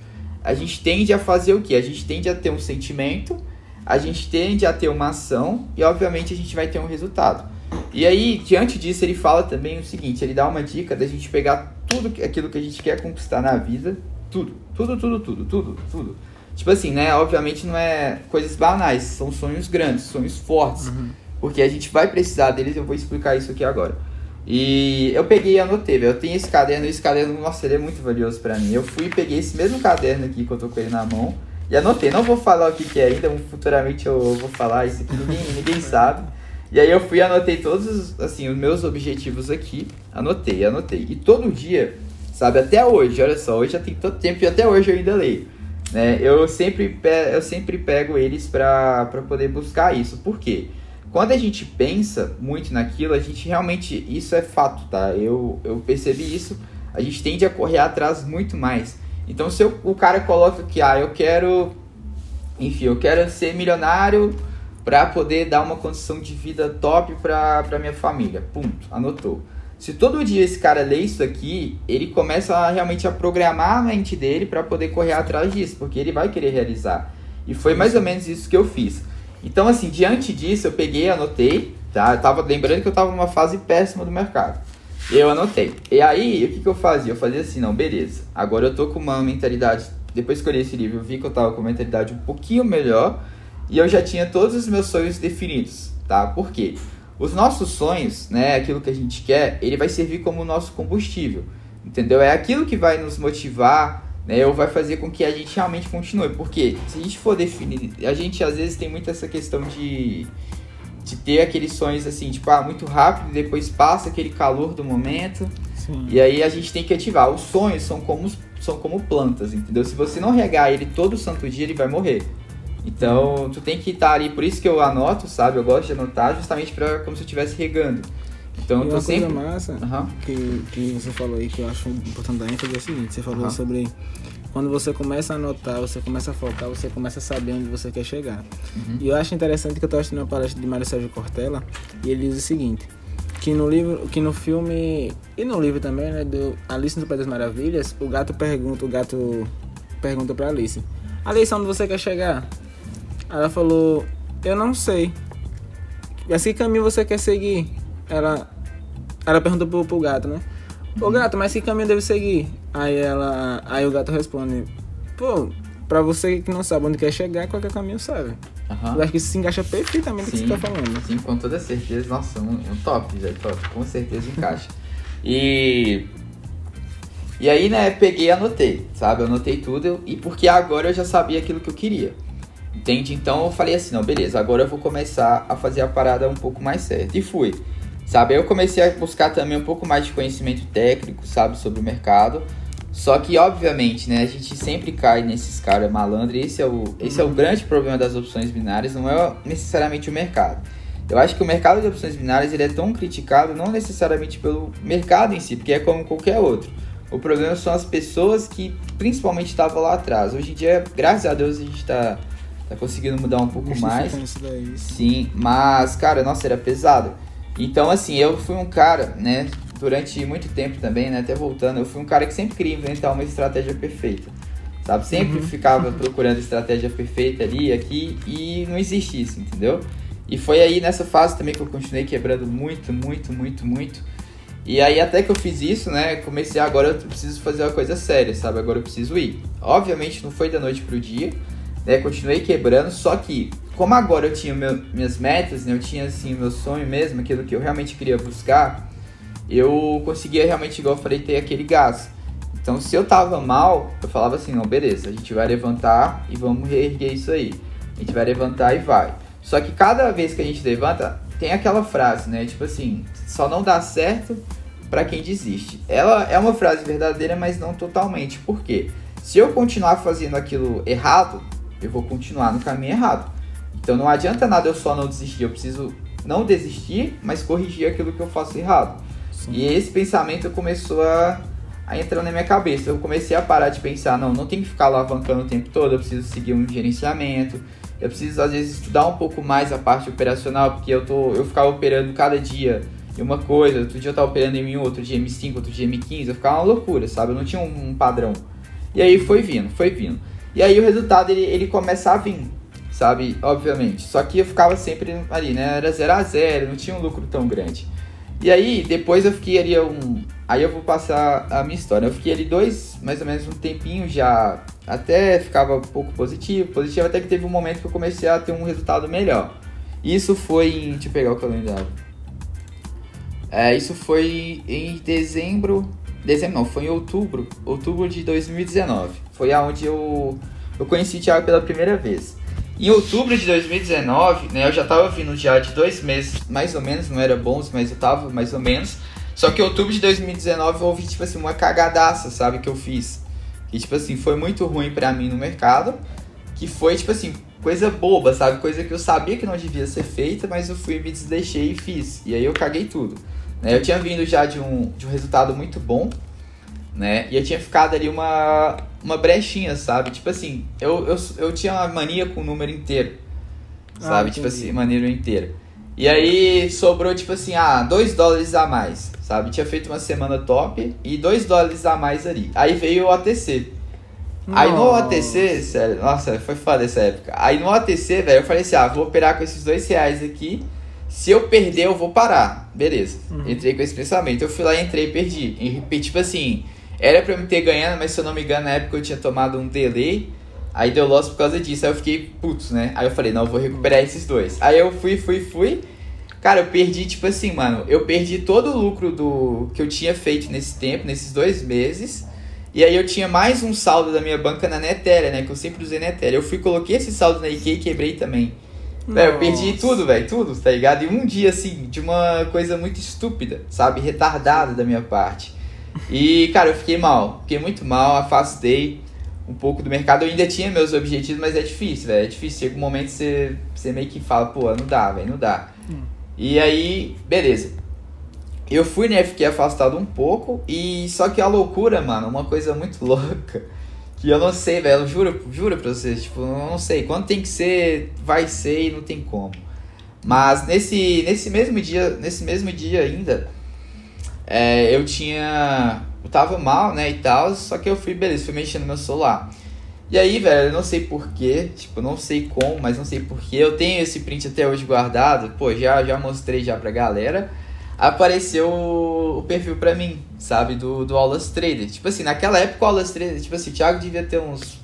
Speaker 2: a gente tende a fazer o que? A gente tende a ter um sentimento, a gente tende a ter uma ação e obviamente a gente vai ter um resultado. E aí, diante disso, ele fala também o seguinte, ele dá uma dica da gente pegar tudo aquilo que a gente quer conquistar na vida, tudo, tudo, tudo, tudo, tudo, tudo. Tipo assim, né? Obviamente não é coisas banais, são sonhos grandes, sonhos fortes. Uhum. Porque a gente vai precisar deles, eu vou explicar isso aqui agora. E eu peguei e anotei, eu tenho esse caderno, esse caderno, nossa, ele é muito valioso para mim. Eu fui e peguei esse mesmo caderno aqui que eu tô com ele na mão e anotei. Não vou falar o que, que é ainda, futuramente eu vou falar isso aqui, ninguém, ninguém sabe. E aí eu fui anotei todos assim, os meus objetivos aqui. Anotei, anotei. E todo dia, sabe, até hoje, olha só, hoje já tem todo tempo e até hoje eu ainda leio. Né? Eu, sempre eu sempre pego eles para poder buscar isso. Por quê? Quando a gente pensa muito naquilo, a gente realmente. Isso é fato, tá? Eu, eu percebi isso. A gente tende a correr atrás muito mais. Então, se eu, o cara coloca que, ah, eu quero. Enfim, eu quero ser milionário para poder dar uma condição de vida top para minha família. Ponto, anotou. Se todo dia esse cara lê isso aqui, ele começa a, realmente a programar a mente dele para poder correr atrás disso, porque ele vai querer realizar. E foi mais ou menos isso que eu fiz. Então, assim, diante disso, eu peguei, anotei, tá? Eu tava lembrando que eu tava numa fase péssima do mercado. Eu anotei. E aí, o que, que eu fazia? Eu fazia assim, não, beleza. Agora eu tô com uma mentalidade. Depois que eu li esse livro, eu vi que eu tava com uma mentalidade um pouquinho melhor e eu já tinha todos os meus sonhos definidos, tá? Por quê? Os nossos sonhos, né, aquilo que a gente quer, ele vai servir como o nosso combustível, entendeu? É aquilo que vai nos motivar, né, ou vai fazer com que a gente realmente continue. Porque se a gente for definir, a gente às vezes tem muito essa questão de, de ter aqueles sonhos assim, tipo, ah, muito rápido, depois passa aquele calor do momento, Sim. e aí a gente tem que ativar. Os sonhos são como, são como plantas, entendeu? Se você não regar ele todo santo dia, ele vai morrer. Então, tu tem que estar tá ali, por isso que eu anoto, sabe? Eu gosto de anotar justamente para como se eu estivesse regando. Então,
Speaker 1: e
Speaker 2: tô
Speaker 1: sempre... coisa massa uhum. que, que você falou aí, que eu acho importante da ênfase é o seguinte, você falou uhum. sobre quando você começa a anotar, você começa a focar, você começa a saber onde você quer chegar. Uhum. E eu acho interessante que eu estou assistindo uma palestra de Mário Sérgio Cortella, e ele diz o seguinte, que no livro, que no filme e no livro também, né, do Alice no País das Maravilhas, o gato pergunta, o gato pergunta para Alice: "Alice, onde você quer chegar?" Ela falou, eu não sei. Mas que caminho você quer seguir? Ela, ela perguntou pro, pro gato, né? Ô gato, mas que caminho deve seguir? Aí ela. Aí o gato responde, pô, pra você que não sabe onde quer chegar, qualquer caminho serve. Uhum. Eu acho que isso se encaixa perfeitamente com o que você tá falando.
Speaker 2: Sim, com toda certeza. Nossa, um, um top, já top. Com certeza encaixa. e. E aí, né, peguei e anotei, sabe? Eu anotei tudo e porque agora eu já sabia aquilo que eu queria. Entende? Então eu falei assim, não, beleza, agora eu vou começar a fazer a parada um pouco mais certa. E fui. Sabe, eu comecei a buscar também um pouco mais de conhecimento técnico, sabe, sobre o mercado. Só que, obviamente, né, a gente sempre cai nesses caras malandros. Esse é, o, esse é o grande problema das opções binárias, não é necessariamente o mercado. Eu acho que o mercado de opções binárias ele é tão criticado não necessariamente pelo mercado em si, porque é como qualquer outro. O problema são as pessoas que principalmente estavam lá atrás. Hoje em dia, graças a Deus, a gente está tá conseguindo mudar um pouco mais. Sim, mas, cara, nossa, era pesado. Então, assim, eu fui um cara, né, durante muito tempo também, né, até voltando, eu fui um cara que sempre queria inventar uma estratégia perfeita. Sabe? Sempre uhum. ficava procurando estratégia perfeita ali, aqui, e não existe isso, entendeu? E foi aí nessa fase também que eu continuei quebrando muito, muito, muito, muito. E aí até que eu fiz isso, né, comecei agora eu preciso fazer uma coisa séria, sabe? Agora eu preciso ir. Obviamente não foi da noite pro dia, Continuei quebrando, só que como agora eu tinha meu, minhas metas, né? Eu tinha assim meu sonho mesmo, aquilo que eu realmente queria buscar, eu conseguia realmente, igual eu falei, ter aquele gás. Então se eu tava mal, eu falava assim, não, beleza, a gente vai levantar e vamos reerguer isso aí. A gente vai levantar e vai. Só que cada vez que a gente levanta, tem aquela frase, né? Tipo assim, só não dá certo para quem desiste. Ela é uma frase verdadeira, mas não totalmente. Por quê? Se eu continuar fazendo aquilo errado, eu vou continuar no caminho errado. Então não adianta nada eu só não desistir, eu preciso não desistir, mas corrigir aquilo que eu faço errado. Sim. E esse pensamento começou a, a entrar na minha cabeça. Eu comecei a parar de pensar, não, não tem que ficar alavancando o tempo todo, eu preciso seguir um gerenciamento, eu preciso às vezes estudar um pouco mais a parte operacional, porque eu tô eu ficava operando cada dia em uma coisa, outro dia eu tava operando em um, outro dia M5, outro dia M15, eu ficava uma loucura, sabe? Eu não tinha um, um padrão. E aí foi vindo, foi vindo. E aí o resultado ele, ele começa a vir, sabe? Obviamente. Só que eu ficava sempre ali, né? Era 0 a 0 não tinha um lucro tão grande. E aí, depois eu fiquei ali um. Aí eu vou passar a minha história. Eu fiquei ali dois, mais ou menos um tempinho já. Até ficava um pouco positivo. Positivo até que teve um momento que eu comecei a ter um resultado melhor. Isso foi em. Deixa eu pegar o calendário. É, isso foi em dezembro. Dezembro não, foi em outubro. Outubro de 2019. Foi aonde eu, eu conheci o Thiago pela primeira vez. Em outubro de 2019, né, eu já tava vindo já de dois meses, mais ou menos, não era bons, mas eu tava mais ou menos. Só que em outubro de 2019 eu ouvi, tipo assim, uma cagadaça, sabe, que eu fiz. Que, tipo assim, foi muito ruim pra mim no mercado. Que foi, tipo assim, coisa boba, sabe? Coisa que eu sabia que não devia ser feita, mas eu fui, me desleixei e fiz. E aí eu caguei tudo. Né? Eu tinha vindo já de um, de um resultado muito bom, né? E eu tinha ficado ali uma, uma brechinha, sabe? Tipo assim, eu, eu, eu tinha uma mania com o número inteiro, ah, sabe? Ah, tipo assim, maneiro inteiro. E aí sobrou, tipo assim, ah, 2 dólares a mais, sabe? Tinha feito uma semana top e 2 dólares a mais ali. Aí veio o ATC. Nossa. Aí no ATC, sério, nossa, foi foda essa época. Aí no ATC, velho, eu falei assim, ah, vou operar com esses dois reais aqui. Se eu perder, eu vou parar. Beleza. Uhum. Entrei com esse pensamento. Eu fui lá, entrei e perdi. E, tipo assim, era pra eu me ter ganhado, mas se eu não me engano, na época eu tinha tomado um delay. Aí deu loss por causa disso. Aí eu fiquei putz, né? Aí eu falei, não, eu vou recuperar esses dois. Aí eu fui, fui, fui. Cara, eu perdi, tipo assim, mano, eu perdi todo o lucro do que eu tinha feito nesse tempo, nesses dois meses. E aí eu tinha mais um saldo da minha banca na Netéria, né? Que eu sempre usei Netéria. Eu fui, coloquei esse saldo na IK e quebrei também. Véio, eu perdi tudo, velho, tudo, tá ligado? E um dia, assim, de uma coisa muito estúpida, sabe? Retardada da minha parte. E, cara, eu fiquei mal, fiquei muito mal, afastei um pouco do mercado. Eu ainda tinha meus objetivos, mas é difícil, velho. É difícil. Chega um momento que você, você meio que fala, pô, não dá, velho, não dá. Hum. E aí, beleza. Eu fui, né? Fiquei afastado um pouco. E só que a loucura, mano, uma coisa muito louca. Que eu não sei, velho. Eu juro, juro pra vocês. Tipo, eu não sei. Quando tem que ser, vai ser e não tem como. Mas nesse, nesse mesmo dia, nesse mesmo dia ainda, é, eu tinha. Eu tava mal, né, e tal, só que eu fui, beleza, fui mexendo no meu celular. E aí, velho, eu não sei porquê, tipo, não sei como, mas não sei porquê. Eu tenho esse print até hoje guardado, pô, já, já mostrei já pra galera. Apareceu o, perfil pra mim, sabe, do, do Aulas Trader. Tipo assim, naquela época o Aulas Trader, tipo assim, o Thiago devia ter uns.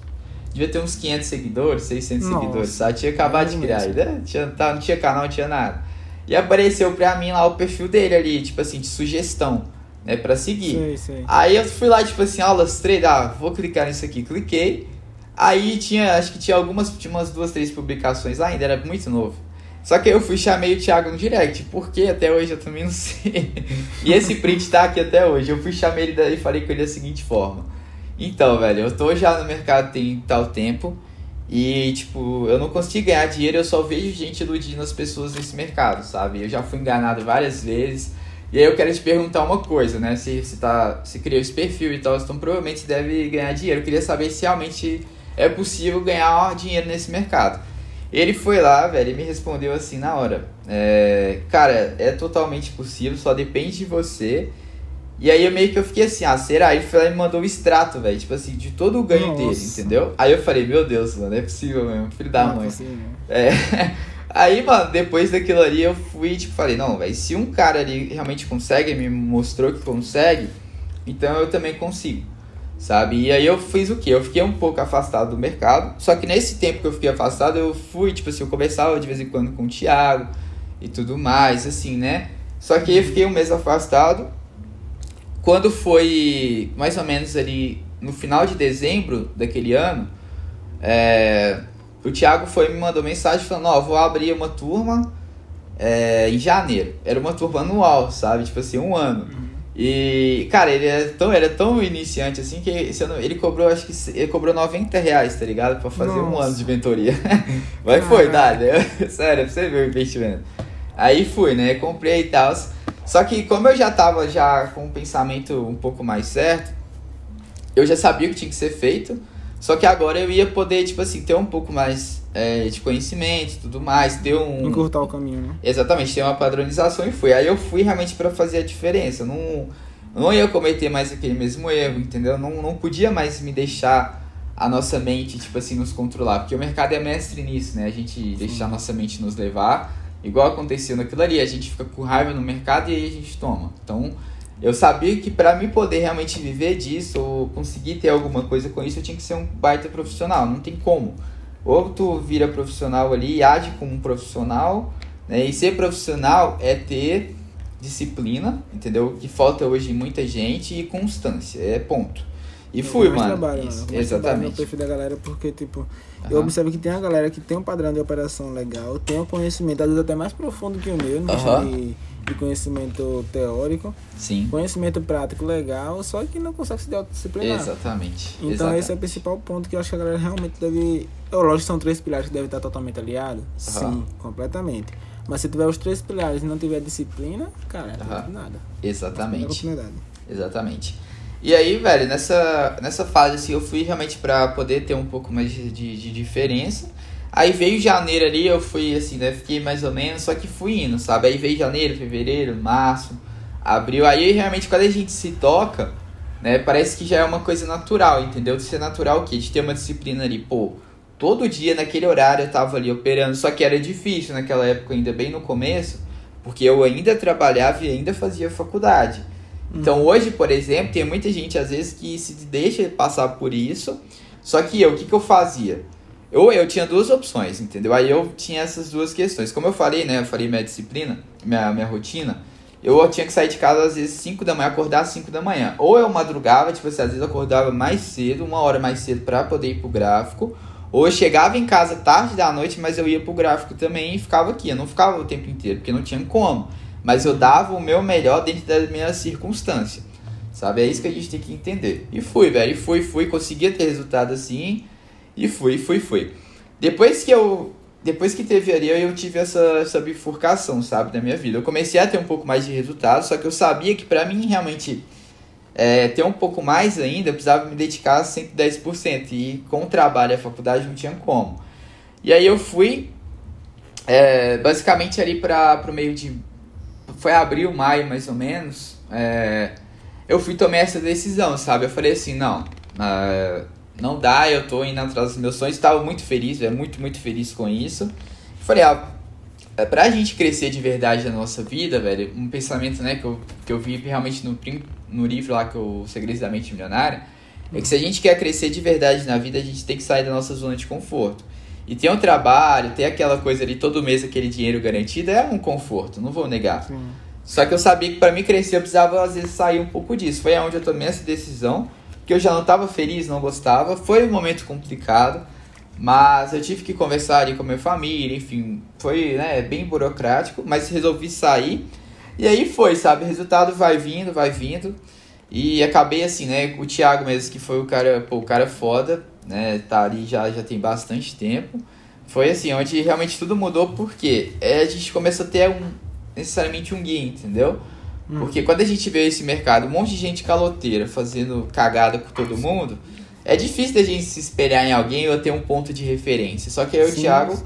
Speaker 2: Devia ter uns 500 seguidores, 600 Nossa, seguidores, sabe? Tinha acabado de criar, né? Tinha, tá, não tinha canal, não tinha nada. E apareceu pra mim lá o perfil dele ali, tipo assim, de sugestão, né, pra seguir. Sei, sei. Aí eu fui lá, tipo assim, aulas trade, ah, vou clicar nisso aqui, cliquei. Aí tinha, acho que tinha algumas, tinha umas duas, três publicações lá ainda, era muito novo. Só que eu fui chamei o Thiago no direct, porque até hoje eu também não sei. e esse print tá aqui até hoje. Eu fui chamei ele e falei com ele da seguinte forma. Então, velho, eu tô já no mercado tem tal tempo. E, tipo, eu não consigo ganhar dinheiro, eu só vejo gente iludindo as pessoas nesse mercado, sabe? Eu já fui enganado várias vezes. E aí eu quero te perguntar uma coisa, né? Se você tá, se criou esse perfil e tal, então provavelmente deve ganhar dinheiro. Eu queria saber se realmente é possível ganhar dinheiro nesse mercado. Ele foi lá, velho, e me respondeu assim na hora. É, cara, é totalmente possível, só depende de você e aí eu meio que eu fiquei assim, ah, será? Aí ele foi lá e me mandou o extrato, velho, tipo assim, de todo o ganho Nossa. dele, entendeu? Aí eu falei, meu Deus, mano, é possível mesmo, filho da não é mãe. É, é. Aí, mano, depois daquilo ali eu fui, tipo, falei, não, velho, se um cara ali realmente consegue, me mostrou que consegue, então eu também consigo, sabe? E aí eu fiz o quê? Eu fiquei um pouco afastado do mercado, só que nesse tempo que eu fiquei afastado, eu fui, tipo assim, eu conversava de vez em quando com o Thiago e tudo mais, assim, né? Só que aí eu fiquei um mês afastado. Quando foi mais ou menos ali no final de dezembro daquele ano, é, o Thiago foi me mandou mensagem falando, ó, oh, vou abrir uma turma é, em janeiro. Era uma turma anual, sabe? Tipo assim, um ano. Uhum. E, cara, ele é tão, era tão iniciante assim que ele cobrou, acho que ele cobrou 90 reais, tá ligado? Pra fazer Nossa. um ano de mentoria. Mas foi, dado. Sério, pra você ver o investimento. Aí fui, né? Comprei e tal. Só que como eu já tava já com o pensamento um pouco mais certo, eu já sabia o que tinha que ser feito. Só que agora eu ia poder, tipo assim, ter um pouco mais é, de conhecimento tudo mais, ter um...
Speaker 1: Encurtar o caminho, né?
Speaker 2: Exatamente, ter uma padronização e fui. Aí eu fui realmente para fazer a diferença. Não, não ia cometer mais aquele mesmo erro, entendeu? Não, não podia mais me deixar a nossa mente, tipo assim, nos controlar. Porque o mercado é mestre nisso, né? A gente Sim. deixar a nossa mente nos levar. Igual aconteceu naquilo ali. A gente fica com raiva no mercado e aí a gente toma. Então eu sabia que para mim poder realmente viver disso ou conseguir ter alguma coisa com isso, eu tinha que ser um baita profissional. Não tem como. Ou tu vira profissional ali e age como um profissional, né? E ser profissional é ter disciplina, entendeu? Que falta hoje em muita gente e constância, é ponto. E fui, mano.
Speaker 1: Trabalho,
Speaker 2: Isso,
Speaker 1: mano.
Speaker 2: Exatamente.
Speaker 1: No perfil da galera, porque, tipo, uhum. eu observo que tem a galera que tem um padrão de operação legal, tem um conhecimento, às vezes até mais profundo que o meu, né? Uhum. De de conhecimento teórico,
Speaker 2: Sim.
Speaker 1: conhecimento prático legal, só que não consegue se autodisciplinar.
Speaker 2: Exatamente.
Speaker 1: Então
Speaker 2: Exatamente.
Speaker 1: esse é o principal ponto que eu acho que a galera realmente deve. Lógico são três pilares que devem estar totalmente aliados. Uhum. Sim, completamente. Mas se tiver os três pilares e não tiver disciplina, cara, não uhum. nada.
Speaker 2: Exatamente. Exatamente. E aí, velho, nessa, nessa fase assim, eu fui realmente para poder ter um pouco mais de, de, diferença. Aí veio janeiro ali, eu fui assim, né? Fiquei mais ou menos, só que fui indo, sabe? Aí veio janeiro, fevereiro, março, abril. Aí realmente quando a gente se toca, né? Parece que já é uma coisa natural, entendeu? De ser natural o quê? De ter uma disciplina ali, pô. Todo dia naquele horário eu tava ali operando, só que era difícil naquela época, ainda bem no começo, porque eu ainda trabalhava e ainda fazia faculdade. Então hoje, por exemplo, tem muita gente às vezes que se deixa passar por isso. Só que eu, o que, que eu fazia? Eu, eu tinha duas opções, entendeu? Aí eu tinha essas duas questões. Como eu falei, né? Eu falei minha disciplina, minha, minha rotina. Eu tinha que sair de casa às vezes 5 da manhã, acordar às 5 da manhã. Ou eu madrugava, tipo assim, às vezes eu acordava mais cedo, uma hora mais cedo para poder ir pro gráfico. Ou eu chegava em casa tarde da noite, mas eu ia pro gráfico também e ficava aqui. Eu não ficava o tempo inteiro, porque não tinha como. Mas eu dava o meu melhor dentro da minha circunstância. Sabe? É isso que a gente tem que entender. E fui, velho. E fui, fui. Conseguia ter resultado assim. E fui, fui, fui. Depois que eu. Depois que teve ali, eu tive essa, essa bifurcação, sabe, da minha vida. Eu comecei a ter um pouco mais de resultado, só que eu sabia que para mim realmente é, ter um pouco mais ainda, eu precisava me dedicar a 110%. E com o trabalho e a faculdade não tinha como. E aí eu fui, é, basicamente ali para o meio de. Foi abril, maio mais ou menos. É, eu fui tomar essa decisão, sabe? Eu falei assim: não. Uh, não dá, eu tô indo atrás dos meus sonhos. Estava muito feliz, é muito, muito feliz com isso. Falei, ah, é pra gente crescer de verdade na nossa vida, velho, um pensamento, né, que eu, que eu vi realmente no, no livro lá, que é o Segredos da Mente Milionária, é que se a gente quer crescer de verdade na vida, a gente tem que sair da nossa zona de conforto. E ter um trabalho, ter aquela coisa ali todo mês, aquele dinheiro garantido, é um conforto, não vou negar. Sim. Só que eu sabia que para mim crescer eu precisava às vezes sair um pouco disso. Foi onde eu tomei essa decisão que eu já não estava feliz, não gostava. Foi um momento complicado, mas eu tive que conversar ali com a minha família, enfim, foi né, bem burocrático, mas resolvi sair. E aí foi, sabe? O resultado vai vindo, vai vindo. E acabei assim, né? O Thiago mesmo, que foi o cara, pô, o cara foda, né? Tá ali já, já tem bastante tempo. Foi assim, onde realmente tudo mudou, porque é, a gente começa a ter um, necessariamente um guia, entendeu? Hum. Porque quando a gente vê esse mercado, um monte de gente caloteira fazendo cagada com todo mundo, é difícil da gente se espelhar em alguém ou ter um ponto de referência. Só que aí sim, o Thiago, sim.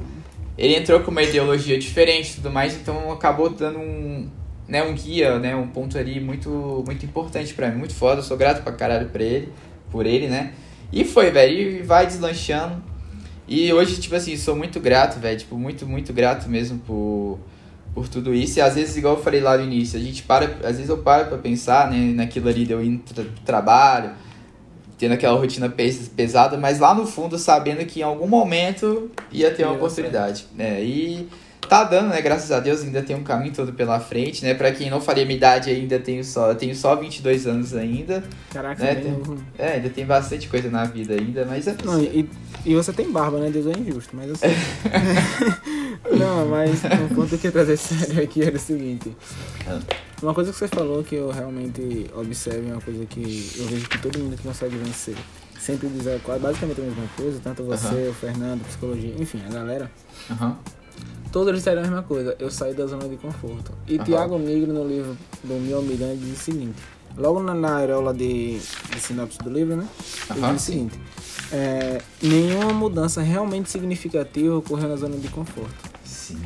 Speaker 2: ele entrou com uma ideologia diferente e tudo mais, então acabou dando um, né, um guia, né, um ponto ali muito, muito importante para mim, muito foda. Eu sou grato pra caralho pra ele, por ele, né? E foi, velho, e vai deslanchando. E hoje, tipo assim, sou muito grato, velho. Tipo, muito, muito grato mesmo por, por tudo isso. E às vezes, igual eu falei lá no início, a gente para. Às vezes eu paro pra pensar, né, naquilo ali de eu ir pro trabalho, tendo aquela rotina pes pesada, mas lá no fundo sabendo que em algum momento ia ter uma oportunidade. Né? E tá dando, né? Graças a Deus ainda tem um caminho todo pela frente, né? Pra quem não faria minha idade ainda, tenho só, tenho só 22 anos ainda.
Speaker 1: Caraca,
Speaker 2: né?
Speaker 1: tem...
Speaker 2: é, ainda tem bastante coisa na vida ainda, mas é
Speaker 1: Não, e, e você tem barba, né? Deus é injusto, mas assim... não, mas o ponto que eu queria trazer sério aqui era o seguinte. Uma coisa que você falou que eu realmente observo, é uma coisa que eu vejo que todo mundo que consegue vencer sempre diz basicamente a mesma coisa, tanto você, uhum. o Fernando, psicologia, enfim, a galera.
Speaker 2: Uhum
Speaker 1: todos eles disseram a mesma coisa. Eu saí da zona de conforto. E uhum. Tiago Negro, no livro do Mil Miranda, diz o seguinte. Logo na, na areola de, de sinopse do livro, né? Ele diz o seguinte. É, nenhuma mudança realmente significativa ocorreu na zona de conforto.
Speaker 2: Sim.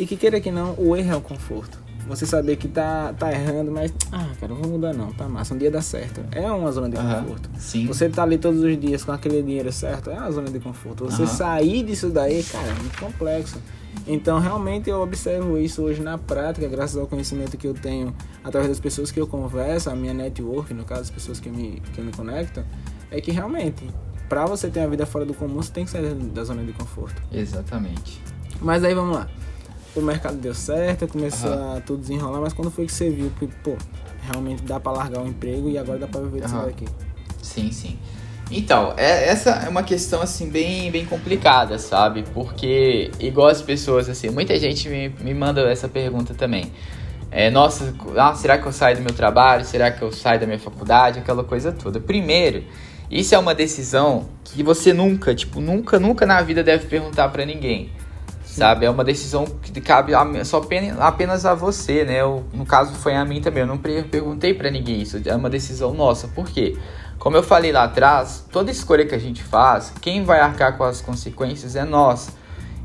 Speaker 1: E que queira que não, o erro é o conforto. Você saber que tá, tá errando, mas, ah, cara, não vou mudar não, tá massa, um dia dá certo. É uma zona de uhum. conforto.
Speaker 2: Sim.
Speaker 1: Você tá ali todos os dias com aquele dinheiro certo, é uma zona de conforto. Você uhum. sair disso daí, cara, é muito complexo. Então, realmente, eu observo isso hoje na prática, graças ao conhecimento que eu tenho através das pessoas que eu converso, a minha network, no caso, as pessoas que me, que me conectam, é que realmente, para você ter uma vida fora do comum, você tem que sair da zona de conforto.
Speaker 2: Exatamente.
Speaker 1: Mas aí, vamos lá. O mercado deu certo, começou uhum. a tudo desenrolar, mas quando foi que você viu que, pô, realmente dá para largar o emprego e agora dá para viver disso uhum. daqui?
Speaker 2: Sim, sim. Então, é, essa é uma questão, assim, bem, bem complicada, sabe? Porque, igual as pessoas, assim, muita gente me, me manda essa pergunta também. É, nossa, ah, será que eu saio do meu trabalho? Será que eu saio da minha faculdade? Aquela coisa toda. Primeiro, isso é uma decisão que você nunca, tipo, nunca, nunca na vida deve perguntar para ninguém. Sabe? É uma decisão que cabe a, só apenas a você, né? Eu, no caso foi a mim também. Eu não perguntei para ninguém isso. É uma decisão nossa. Por quê? Como eu falei lá atrás, toda escolha que a gente faz, quem vai arcar com as consequências é nós.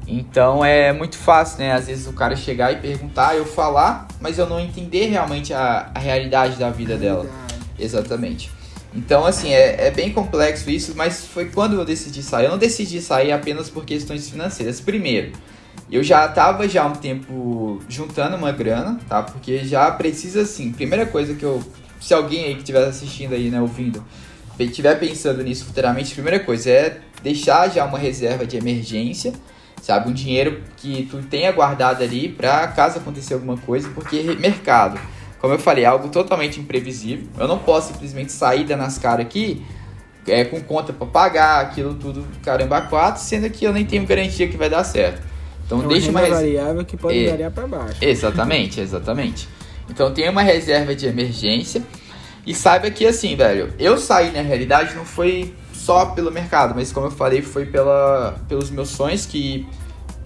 Speaker 2: Então é muito fácil, né? Às vezes o cara chegar e perguntar, eu falar, mas eu não entender realmente a, a realidade da vida dela. Exatamente. Então, assim, é, é bem complexo isso, mas foi quando eu decidi sair. Eu não decidi sair apenas por questões financeiras. Primeiro, eu já estava já há um tempo juntando uma grana, tá? Porque já precisa, assim, primeira coisa que eu... Se alguém aí que estiver assistindo aí, né, ouvindo, estiver pensando nisso futuramente, a primeira coisa é deixar já uma reserva de emergência, sabe? Um dinheiro que tu tenha guardado ali para caso acontecer alguma coisa, porque mercado, como eu falei, é algo totalmente imprevisível. Eu não posso simplesmente sair da NASCAR aqui é, com conta para pagar, aquilo tudo, caramba, quatro, sendo que eu nem tenho garantia que vai dar certo. Então,
Speaker 1: é
Speaker 2: deixa uma
Speaker 1: variável que pode é, variar para baixo.
Speaker 2: Exatamente, exatamente. Então, tem uma reserva de emergência e saiba que, assim, velho, eu saí na realidade não foi só pelo mercado, mas como eu falei, foi pela, pelos meus sonhos que,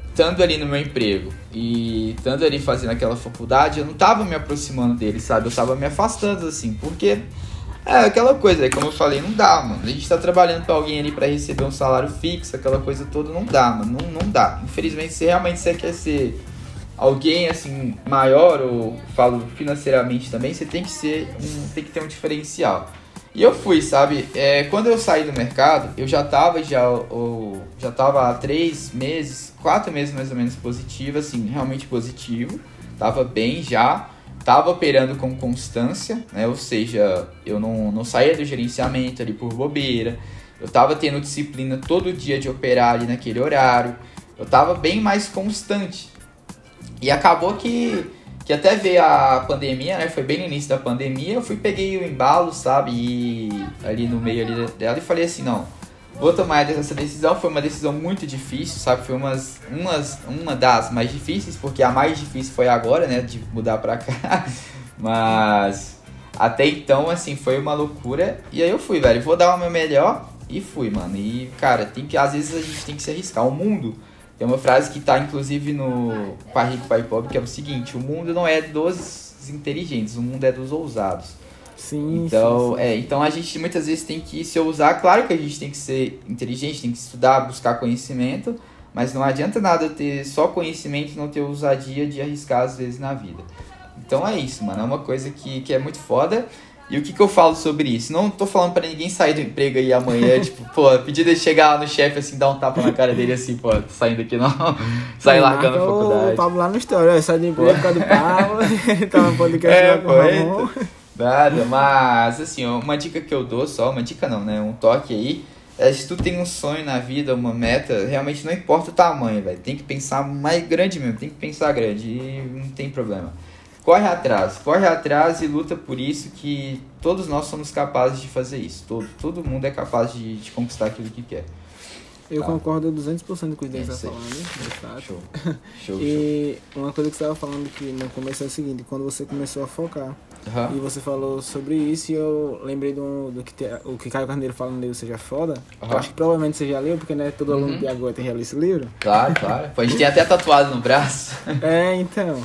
Speaker 2: estando ali no meu emprego e estando ali fazendo aquela faculdade, eu não tava me aproximando dele, sabe? Eu tava me afastando, assim, porque é aquela coisa, como eu falei, não dá, mano. A gente tá trabalhando pra alguém ali para receber um salário fixo, aquela coisa toda, não dá, mano. Não, não dá. Infelizmente, se realmente você quer ser alguém assim maior ou falo financeiramente também, você tem que ser um, tem que ter um diferencial. E eu fui, sabe? É, quando eu saí do mercado, eu já tava já ou, já tava há três meses, quatro meses mais ou menos positivo, assim, realmente positivo. Tava bem já, tava operando com constância, né? Ou seja, eu não, não saía do gerenciamento ali por bobeira. Eu tava tendo disciplina todo dia de operar ali naquele horário. Eu tava bem mais constante, e acabou que, que até veio a pandemia, né? Foi bem no início da pandemia, eu fui, peguei o embalo, sabe? E ali no meio ali dela e falei assim, não, vou tomar essa decisão. Foi uma decisão muito difícil, sabe? Foi umas, umas, uma das mais difíceis, porque a mais difícil foi agora, né? De mudar pra cá. Mas até então, assim, foi uma loucura. E aí eu fui, velho. Vou dar o meu melhor e fui, mano. E, cara, tem que, às vezes a gente tem que se arriscar. O mundo tem uma frase que está inclusive no Pai Rico, Pai Pobre, que é o seguinte: o mundo não é dos inteligentes, o mundo é dos ousados.
Speaker 1: Sim,
Speaker 2: então,
Speaker 1: sim, sim.
Speaker 2: É, então a gente muitas vezes tem que se ousar. Claro que a gente tem que ser inteligente, tem que estudar, buscar conhecimento, mas não adianta nada ter só conhecimento e não ter ousadia de arriscar às vezes na vida. Então é isso, mano. É uma coisa que, que é muito foda. E o que, que eu falo sobre isso? Não tô falando para ninguém sair do emprego aí amanhã, tipo, pô, pedir ele chegar lá no chefe assim, dar um tapa na cara dele assim, pô, tô saindo aqui não. Sair largando a faculdade.
Speaker 1: O Pablo lá no história, sai do emprego por causa do Pablo, tá no podcast
Speaker 2: É,
Speaker 1: lá com
Speaker 2: pô, eita. Nada, mas assim, uma dica que eu dou só, uma dica não, né? Um toque aí. É, se tu tem um sonho na vida, uma meta, realmente não importa o tamanho, velho. Tem que pensar mais grande mesmo, tem que pensar grande e não tem problema. Corre atrás, corre atrás e luta por isso que todos nós somos capazes de fazer isso. Todo, todo mundo é capaz de, de conquistar aquilo que quer.
Speaker 1: Eu
Speaker 2: Tá.
Speaker 1: concordo 200% com o que o Denis
Speaker 2: É
Speaker 1: falando, fato.
Speaker 2: Show. Show, show.
Speaker 1: E uma coisa que você estava falando que no começo é o seguinte, quando você começou a focar,
Speaker 2: Aham.
Speaker 1: e você falou sobre isso, e eu lembrei do, do que te- o que Caio Carneiro fala no livro Seja Foda.
Speaker 2: Aham.
Speaker 1: Eu acho que provavelmente você já leu, porque né, todo aluno
Speaker 2: Uhum.
Speaker 1: de agora tem já esse livro.
Speaker 2: Claro, claro. Pô, a gente tem até tatuado no braço.
Speaker 1: É, então.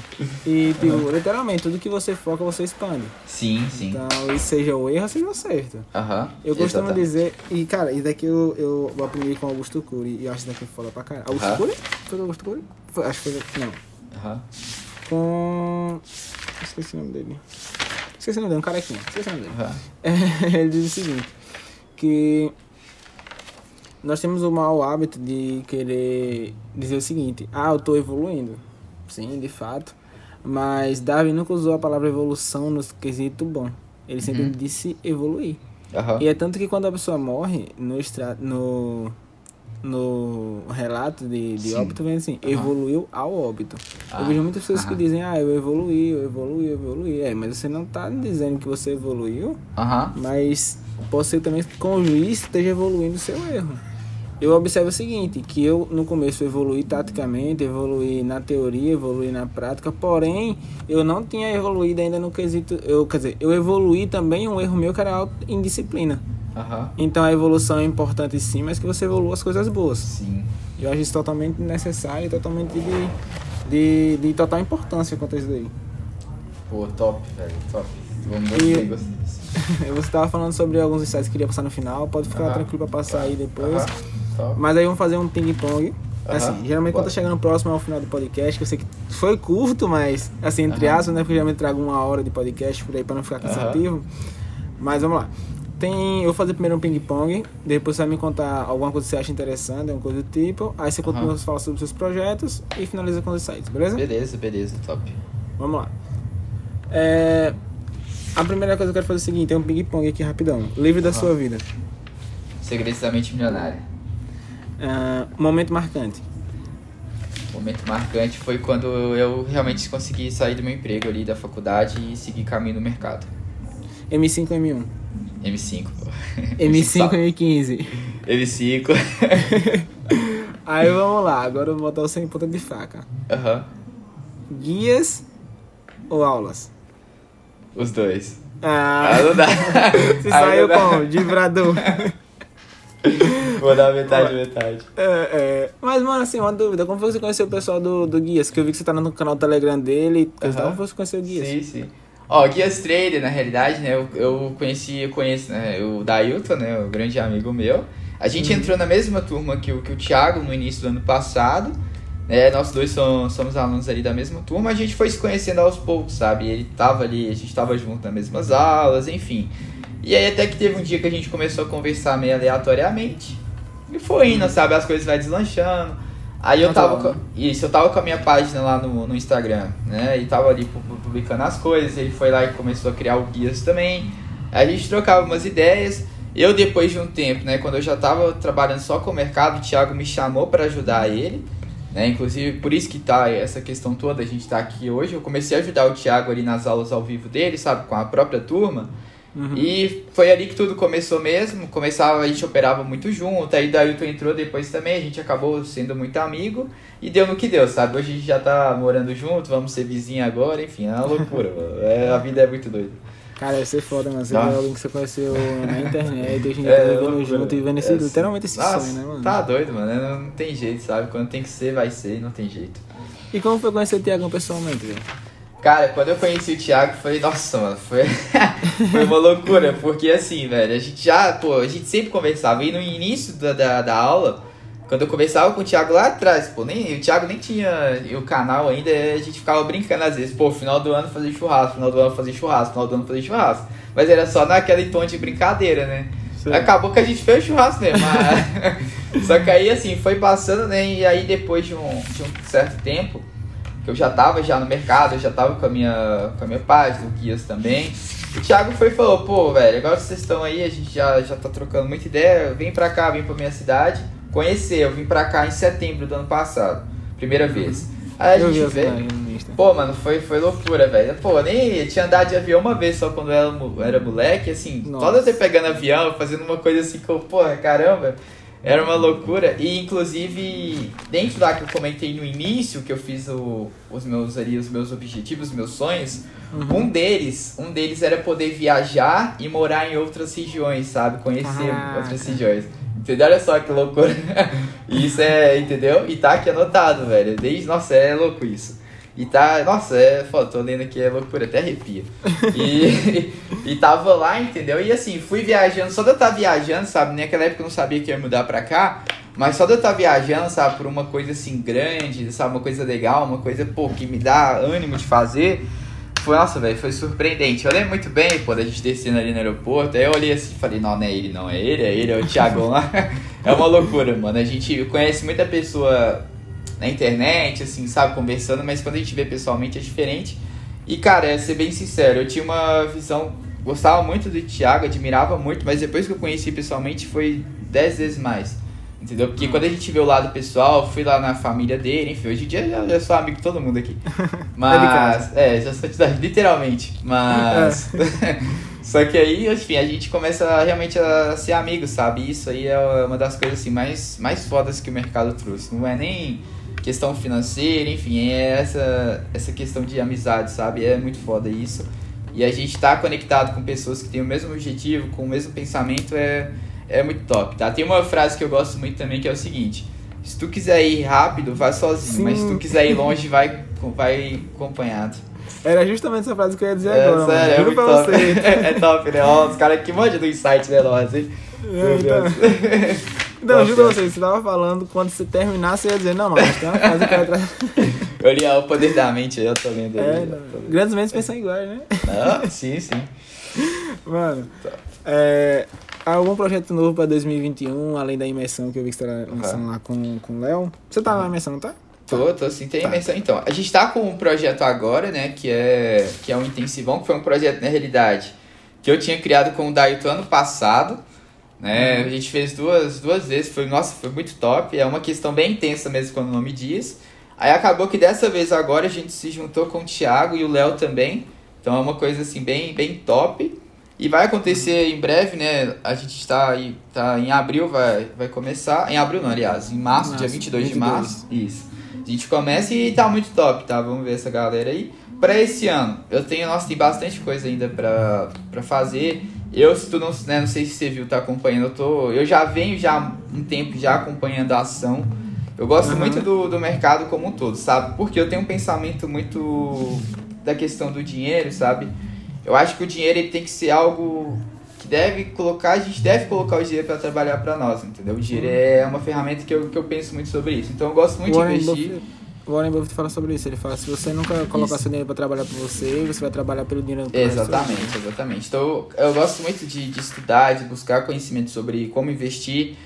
Speaker 1: E, tipo, literalmente, tudo que você foca, você expande.
Speaker 2: Sim, sim.
Speaker 1: Então, isso seja o erro, seja o acerto.
Speaker 2: Aham.
Speaker 1: Eu costumo
Speaker 2: Exatamente.
Speaker 1: dizer, e cara, isso daqui eu, eu aprendi com Augusto Cury, e eu acho isso daqui foda pra caralho. Augusto. Cury? Foi Augusto Cury? Foi, acho que foi. Não.
Speaker 2: Aham.
Speaker 1: Com. Esqueci o nome dele. Esqueci o nome dele, um carequinha. Esqueci o nome dele.
Speaker 2: Aham.
Speaker 1: Ele diz o seguinte: que nós temos o mau hábito de querer dizer o seguinte: ah, eu tô evoluindo. Sim, de fato. Mas Darwin nunca usou a palavra evolução no quesito bom. Ele sempre
Speaker 2: Uhum.
Speaker 1: disse evoluir.
Speaker 2: Aham.
Speaker 1: E é tanto que quando a pessoa morre, no, extra, no, no relato de, de
Speaker 2: Sim.
Speaker 1: óbito, vem assim,
Speaker 2: Aham.
Speaker 1: evoluiu ao óbito.
Speaker 2: Ah,
Speaker 1: Eu vejo muitas pessoas que dizem, ah, eu evoluí, eu evoluí, eu evoluí. É, mas você não tá dizendo que você evoluiu,
Speaker 2: Aham.
Speaker 1: mas pode ser também que com o juiz esteja evoluindo o seu erro. Eu observo o seguinte, que eu no começo evoluí taticamente, evoluí na teoria, evoluí na prática, porém eu não tinha evoluído ainda no quesito, eu, quer dizer, eu evoluí também um erro meu que era a indisciplina.
Speaker 2: Aham.
Speaker 1: Então a evolução é importante sim, mas que você evolua as coisas boas.
Speaker 2: Sim.
Speaker 1: Eu acho isso totalmente necessário e totalmente de, de, de total importância quanto a isso daí.
Speaker 2: Pô, top, velho. Top. Vamos
Speaker 1: E-
Speaker 2: gostei, gostei.
Speaker 1: Você estava falando sobre alguns insights que queria passar no final, pode ficar
Speaker 2: Aham.
Speaker 1: tranquilo para passar aí depois.
Speaker 2: Aham. Top.
Speaker 1: Mas aí vamos fazer um ping-pong. Assim,
Speaker 2: Aham.
Speaker 1: geralmente quando
Speaker 2: Bora.
Speaker 1: tá chegando próximo ao final do podcast, que eu sei que foi curto, mas assim, entre
Speaker 2: Aham.
Speaker 1: aspas, né? Porque eu geralmente trago uma hora de podcast por aí pra não ficar cansativo. Mas vamos lá. Tem, eu vou fazer primeiro um ping-pong, depois você vai me contar alguma coisa que você acha interessante, alguma coisa do tipo. Aí você continua a falar sobre os seus projetos e finaliza com os sites, beleza?
Speaker 2: Beleza, beleza, top.
Speaker 1: Vamos lá. É, a primeira coisa que eu quero fazer é o seguinte, é um ping-pong aqui rapidão. Livre da sua vida.
Speaker 2: Segredos da mente milionária.
Speaker 1: Ah, momento marcante.
Speaker 2: O momento marcante foi quando eu realmente consegui sair do meu emprego ali da faculdade e seguir caminho no mercado.
Speaker 1: M5 ou M1?
Speaker 2: M5, pô.
Speaker 1: M5 ou M15?
Speaker 2: M5.
Speaker 1: Aí vamos lá, agora eu vou botar você em ponta de faca.
Speaker 2: Aham.
Speaker 1: Guias ou aulas?
Speaker 2: Os dois.
Speaker 1: Ah,
Speaker 2: Ah, não dá.
Speaker 1: você
Speaker 2: Aí
Speaker 1: saiu
Speaker 2: não dá.
Speaker 1: como? De brador.
Speaker 2: Vou dar metade, metade.
Speaker 1: É, é. Mas, mano, assim, uma dúvida. Como foi que você conheceu o pessoal do, do Guias? Que eu vi que você tá no canal do Telegram dele. Então, como foi que você conheceu o Guias?
Speaker 2: Sim, sim. Ó, Guias Trader, na realidade, né, eu, eu conheci, eu conheço, né, o Dailton, né, o grande amigo meu. A gente
Speaker 1: Uhum.
Speaker 2: entrou na mesma turma que o, que o Thiago no início do ano passado, né, nós dois somos, somos alunos ali da mesma turma, a gente foi se conhecendo aos poucos, sabe? Ele tava ali, a gente tava junto nas mesmas aulas, enfim. E aí até que teve um dia que a gente começou a conversar meio aleatoriamente, e foi indo, sabe? As coisas vai deslanchando. Aí eu tava
Speaker 1: Natural,
Speaker 2: com, isso, eu tava com a minha página lá no, no Instagram, né? E tava ali pu- pu- publicando as coisas, ele foi lá e começou a criar o guias também. Aí a gente trocava umas ideias. Eu depois de um tempo, né, quando eu já tava trabalhando só com o mercado, o Thiago me chamou para ajudar ele, né? Inclusive por isso que tá essa questão toda, a gente tá aqui hoje. Eu comecei a ajudar o Thiago ali nas aulas ao vivo dele, sabe, com a própria turma.
Speaker 1: Uhum.
Speaker 2: E foi ali que tudo começou mesmo. Começava, a gente operava muito junto. Aí Dailton entrou depois também. A gente acabou sendo muito amigo. E deu no que deu, sabe? Hoje a gente já tá morando junto, vamos ser vizinho agora. Enfim, é uma loucura. mano. é, a vida é muito doida.
Speaker 1: Cara, deve ser foda. Você
Speaker 2: Nossa.
Speaker 1: vê alguém que você conheceu na internet, hoje em dia
Speaker 2: É,
Speaker 1: tá vivendo junto e vivendo esse,
Speaker 2: É,
Speaker 1: literalmente esse
Speaker 2: Nossa,
Speaker 1: sonho, né, mano?
Speaker 2: Tá doido, mano. Não, não tem jeito, sabe? Quando tem que ser, vai ser. Não tem jeito.
Speaker 1: E como foi conhecer o Tiagão pessoalmente, velho?
Speaker 2: Cara, quando eu conheci o Thiago, foi, nossa, mano, foi, foi uma loucura, porque assim, velho, a gente já, pô, a gente sempre conversava, e no início da, da, da aula, Quando eu conversava com o Thiago lá atrás, pô, nem, o Thiago nem tinha o canal ainda, a gente ficava brincando às vezes, pô, final do ano fazer churrasco, final do ano fazer churrasco, final do ano fazer churrasco. Mas era só naquele tom de brincadeira, né? Sim. Acabou que a gente fez churrasco mesmo. Mas... só que aí assim, foi passando, né? E aí depois de um, de um certo tempo, eu já tava já no mercado, eu já tava com a minha, com a minha página, o Guias também. O Thiago foi e falou, pô, velho, agora vocês estão aí, a gente já, já tá trocando muita ideia, vem pra cá, vem pra minha cidade conhecer. Eu vim pra cá em setembro do ano passado, primeira vez. Aí a gente veio. Pô, mano, foi, foi loucura, velho. Pô, nem tinha andado de avião uma vez só quando eu era, era moleque, assim, Nossa. só de eu ter pegando avião, fazendo uma coisa assim que eu, porra, caramba, era uma loucura. E inclusive, dentro da que eu comentei no início, que eu fiz o, os meus ali, os meus objetivos, os meus sonhos, uhum. um deles, um deles era poder viajar e morar em outras regiões, sabe? Conhecer Caraca. outras regiões. Entendeu? Olha só que loucura. isso é, entendeu? E tá aqui anotado, velho. Desde, nossa, é louco isso. E tá, nossa, é foda, tô lendo aqui, é loucura, até arrepia. E, e tava lá, entendeu? E assim, fui viajando, só de eu estar tá viajando, sabe? Naquela época eu não sabia que ia mudar pra cá, mas só de eu estar tá viajando, sabe, por uma coisa assim grande, sabe, uma coisa legal, uma coisa, pô, que me dá ânimo de fazer foi, nossa, velho, foi surpreendente. Eu lembro muito bem quando a gente descendo ali no aeroporto. Aí eu olhei assim e falei, não, não é ele, não é ele, é ele, é o Thiago lá. é uma loucura, mano. A gente conhece muita pessoa na internet, assim, sabe, conversando, mas quando a gente vê pessoalmente é diferente. E, cara, é ser bem sincero, eu tinha uma visão. Gostava muito do Thiago, admirava muito, mas depois que eu conheci pessoalmente foi dez vezes mais. Entendeu? Porque quando a gente vê o lado pessoal, fui lá na família dele, enfim, hoje em dia já, já sou amigo de todo mundo aqui. Mas. é, já sou literalmente. Mas. É. Só que aí, enfim, a gente começa realmente a ser amigo, sabe? Isso aí é uma das coisas assim, mais, mais fodas que o mercado trouxe. Não é nem questão financeira, enfim, é essa, essa questão de amizade, sabe? É muito foda isso. E a gente tá conectado com pessoas que têm o mesmo objetivo, com o mesmo pensamento, é é muito top, tá? Tem uma frase que eu gosto muito também que é o seguinte: se tu quiser ir rápido, vai sozinho, Sim. mas se tu quiser ir longe, vai, vai acompanhado.
Speaker 1: Era justamente essa frase que eu ia dizer é, agora.
Speaker 2: Sério, mano. é muito top. É top, né? Ó, os caras que manjam do insight veloz, hein? É,
Speaker 1: então. Não, juro pra você, você tava falando, quando você terminasse, você ia dizer, não, mas tem uma frase que eu
Speaker 2: li o poder da mente eu tô lendo
Speaker 1: é, ali. Grandes mentes pensam iguais, né?
Speaker 2: Ah, sim, sim.
Speaker 1: Mano, é, algum projeto novo pra 2021, além da imersão que eu vi que você tá lançando uhum. lá com, com o Léo? Você tá na imersão, tá?
Speaker 2: Tô, tô sim, tem tá. imersão então. A gente tá com um projeto agora, né, que é, que é um intensivão, que foi um projeto, na realidade, que eu tinha criado com o Daito ano passado, né, a gente fez duas, duas vezes, foi, nossa, foi muito top, é uma questão bem intensa mesmo, quando o nome diz. Aí acabou que dessa vez agora a gente se juntou com o Thiago e o Léo também, então é uma coisa assim bem, bem top. E vai acontecer em breve, né? A gente está aí, tá em abril, vai, vai começar. Em abril não, aliás, em março, março dia 22, 22 de março. Isso. A gente começa e tá muito top, tá? Vamos ver essa galera aí. Pra esse ano, eu tenho, nossa, tem bastante coisa ainda pra fazer. Eu, se tu não, né, não sei se você viu, tá acompanhando, eu tô. Eu já venho já um tempo já acompanhando a ação. Eu gosto uhum. muito do, do mercado como um todo, sabe? Porque eu tenho um pensamento muito da questão do dinheiro, sabe? Eu acho que o dinheiro ele tem que ser algo que deve colocar, a gente deve colocar o dinheiro para trabalhar para nós, entendeu? O dinheiro é uma ferramenta que eu, que eu penso muito sobre isso. Então eu gosto muito Warren de investir. Buffett,
Speaker 1: Warren Buffett fala sobre isso. Ele fala: se você nunca colocar isso. seu dinheiro para trabalhar para você, você vai trabalhar pelo dinheiro.
Speaker 2: Exatamente, exatamente. Então eu gosto muito de, de estudar, de buscar conhecimento sobre como investir.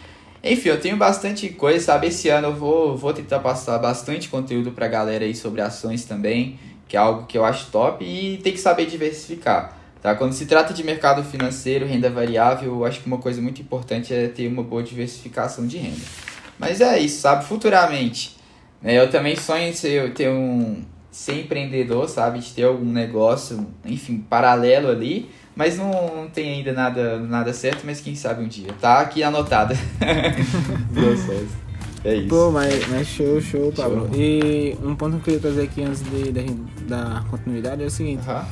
Speaker 2: Enfim, eu tenho bastante coisa, sabe? Esse ano eu vou, vou tentar passar bastante conteúdo pra galera aí sobre ações também que é algo que eu acho top e tem que saber diversificar. Tá? Quando se trata de mercado financeiro, renda variável, eu acho que uma coisa muito importante é ter uma boa diversificação de renda. Mas é isso, sabe? Futuramente? Eu também sonho em ser, ter um, ser empreendedor, sabe? De ter algum negócio, enfim, paralelo ali. Mas não, não tem ainda nada, nada certo, mas quem sabe um dia. Tá aqui anotado. É isso.
Speaker 1: Pô, mas, mas show, show, Pablo. Show. E um ponto que eu queria trazer aqui antes de, de da continuidade é o seguinte. Uh -huh.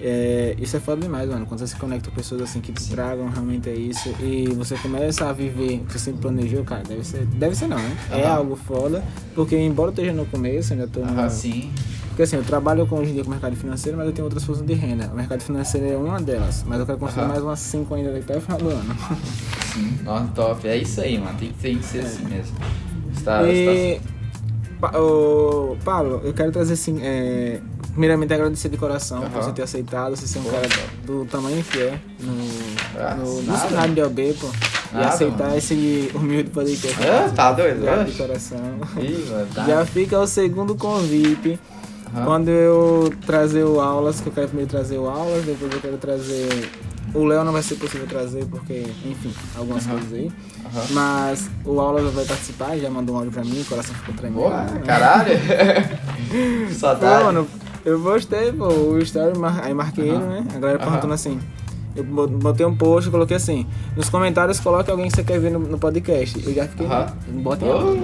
Speaker 1: É, isso é foda demais, mano. Quando você se conecta com pessoas assim que te tragam, realmente é isso. E você começa a viver o que você sempre planejou, cara, deve ser. Deve ser não, né? Uh -huh. É algo foda. Porque embora eu esteja no começo, ainda tô. Uh
Speaker 2: -huh, sim.
Speaker 1: Porque assim, eu trabalho com, hoje em dia com o mercado financeiro, mas eu tenho outras fontes de renda. O mercado financeiro é uma delas, mas eu quero construir mais umas 5 ainda até o final do ano.
Speaker 2: Sim, nossa, top. É isso aí, mano. Tem que, tem que ser é. assim mesmo. tá,
Speaker 1: e, pa, o, Pablo, eu quero trazer assim, é, primeiramente agradecer de coração por você ter aceitado, você ser um
Speaker 2: Pô,
Speaker 1: cara do tamanho que é no,
Speaker 2: Ah,
Speaker 1: no, no cenário de OB, pô. E
Speaker 2: Nada,
Speaker 1: aceitar
Speaker 2: mano.
Speaker 1: esse humilde podcast.
Speaker 2: Ah, tá doido,
Speaker 1: Obrigado de coração.
Speaker 2: Ih, mano, tá.
Speaker 1: Já fica o segundo convite.
Speaker 2: Aham.
Speaker 1: Quando eu trazer o aulas, que eu quero primeiro trazer o aulas, depois eu quero trazer. O Léo não vai ser possível trazer porque, enfim, algumas
Speaker 2: Aham.
Speaker 1: coisas aí.
Speaker 2: Aham.
Speaker 1: Mas o aulas vai participar, já mandou um áudio pra mim, o coração ficou tremendo.
Speaker 2: Porra,
Speaker 1: né?
Speaker 2: caralho.
Speaker 1: Pô,
Speaker 2: Saudade.
Speaker 1: mano, eu gostei, pô, o story, mar- aí marquei ele, né? A galera perguntando assim. Eu bo- botei um post e coloquei assim: nos comentários coloque alguém que você quer ver no, no podcast. Eu já fiquei.
Speaker 2: Aham.
Speaker 1: Bota em alto.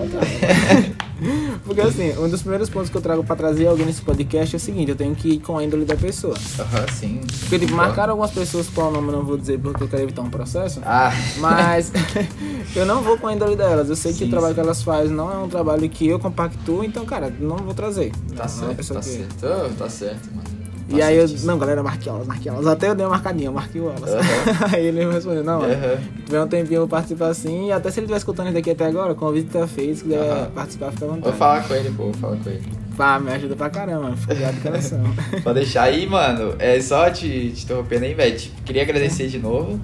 Speaker 1: Porque assim, um dos primeiros pontos que eu trago pra trazer alguém nesse podcast é o seguinte: eu tenho que ir com a índole da pessoa.
Speaker 2: Aham, sim.
Speaker 1: Porque, tipo, marcaram algumas pessoas qual nome eu não vou dizer porque eu quero evitar um processo.
Speaker 2: Ah,
Speaker 1: Mas eu não vou com a índole delas. Eu sei que
Speaker 2: Sim,
Speaker 1: o trabalho
Speaker 2: sim.
Speaker 1: que elas fazem não é um trabalho que eu compactuo, então, cara, não vou trazer.
Speaker 2: tá
Speaker 1: não, não é
Speaker 2: certo, tá
Speaker 1: que-
Speaker 2: certo. Oh, tá certo, mano.
Speaker 1: E aí eu, não, galera, marquei elas, marquei elas. Até eu dei uma marcadinha, eu marquei elas.
Speaker 2: Aham.
Speaker 1: aí ele me respondeu, não, mano, se tiver um tempinho eu participar assim. E até se ele estiver escutando isso daqui até agora, o convite tá feito, se quiser
Speaker 2: Aham.
Speaker 1: participar, fica à vontade.
Speaker 2: Vou falar com ele, pô, vou falar com ele.
Speaker 1: Pá, me ajuda pra caramba. Fico de coração.
Speaker 2: Pode deixar aí, mano. É só te, te interrompendo aí, velho. Queria agradecer de novo.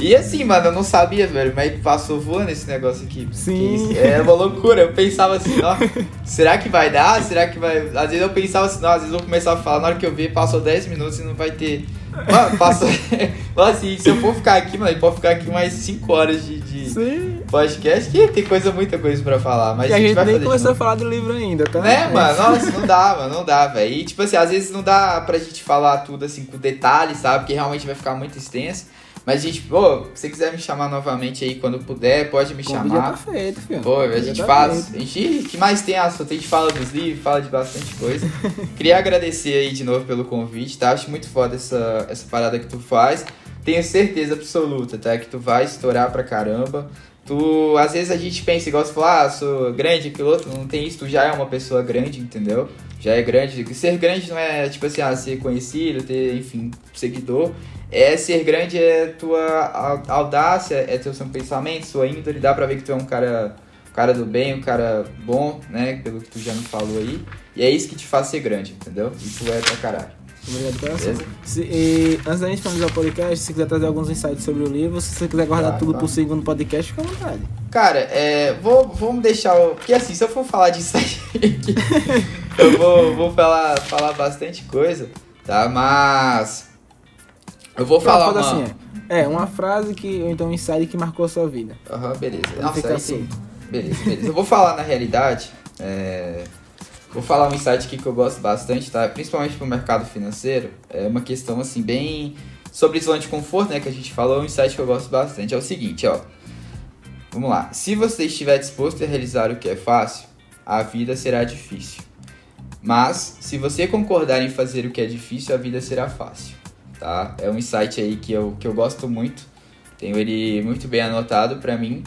Speaker 2: E assim, mano, eu não sabia, velho, mas passou voando esse negócio aqui.
Speaker 1: Sim.
Speaker 2: É uma loucura. Eu pensava assim, ó, será que vai dar? Será que vai. Às vezes eu pensava assim, não, às vezes eu vou começar a falar, na hora que eu ver, passou 10 minutos e não vai ter. Mano, passou. Assim, se eu for ficar aqui, mano, pode ficar aqui mais 5 horas de, de
Speaker 1: Sim.
Speaker 2: podcast, que tem coisa, muita coisa pra falar. Mas
Speaker 1: e a gente
Speaker 2: vai
Speaker 1: nem começou a falar do livro ainda, tá?
Speaker 2: Né, mano? Nossa, não dá, mano, não dá, velho. E, tipo assim, às vezes não dá pra gente falar tudo, assim, com detalhes, sabe? Porque realmente vai ficar muito extenso. Mas, gente, pô, se você quiser me chamar novamente aí quando puder, pode me
Speaker 1: convite já tá
Speaker 2: chamar.
Speaker 1: feito, filho.
Speaker 2: Pô, a gente
Speaker 1: tá
Speaker 2: faz.
Speaker 1: feito.
Speaker 2: A gente, que mais tem assunto? A gente fala dos livros, fala de bastante coisa. Queria agradecer aí de novo pelo convite, tá? Acho muito foda essa, essa parada que tu faz. Tenho certeza absoluta, tá? Que tu vai estourar pra caramba. Tu, às vezes a gente pensa, igual você falou, ah, sou grande, outro, não tem isso, tu já é uma pessoa grande, entendeu? Já é grande. Ser grande não é, tipo assim, ah, ser conhecido, ter, enfim, seguidor. É ser grande é tua au- audácia, é teu seu pensamento, sua índole, dá pra ver que tu é um cara, um cara do bem, um cara bom, né? Pelo que tu já me falou aí. E é isso que te faz ser grande, entendeu? E tu é pra caralho.
Speaker 1: Obrigado? Se, e, antes da gente finalizar o podcast, se você quiser trazer alguns insights sobre o livro, se você quiser guardar
Speaker 2: Claro,
Speaker 1: tudo
Speaker 2: claro.
Speaker 1: pro segundo podcast, fica à vontade.
Speaker 2: Cara, é, vou, vamos deixar o. Porque assim, se eu for falar disso aí, eu vou, vou falar, falar bastante coisa, tá? Mas. Eu vou
Speaker 1: Pronto,
Speaker 2: falar uma.
Speaker 1: assim, é. É, uma frase que, ou então um insight que marcou a sua vida.
Speaker 2: Aham, beleza.
Speaker 1: Não
Speaker 2: Nossa,
Speaker 1: fica
Speaker 2: aí sim.
Speaker 1: solto.
Speaker 2: Beleza, beleza. Eu vou falar na realidade. é, Vou falar um insight aqui que eu gosto bastante, tá? Principalmente pro mercado financeiro. É uma questão assim, bem. Sobre zona de conforto, né? Que a gente falou, um insight que eu gosto bastante. É o seguinte, ó. Vamos lá. Se você estiver disposto a realizar o que é fácil, a vida será difícil. Mas, se você concordar em fazer o que é difícil, a vida será fácil. Tá? É um insight aí que eu, que eu gosto muito. Tenho ele muito bem anotado pra mim.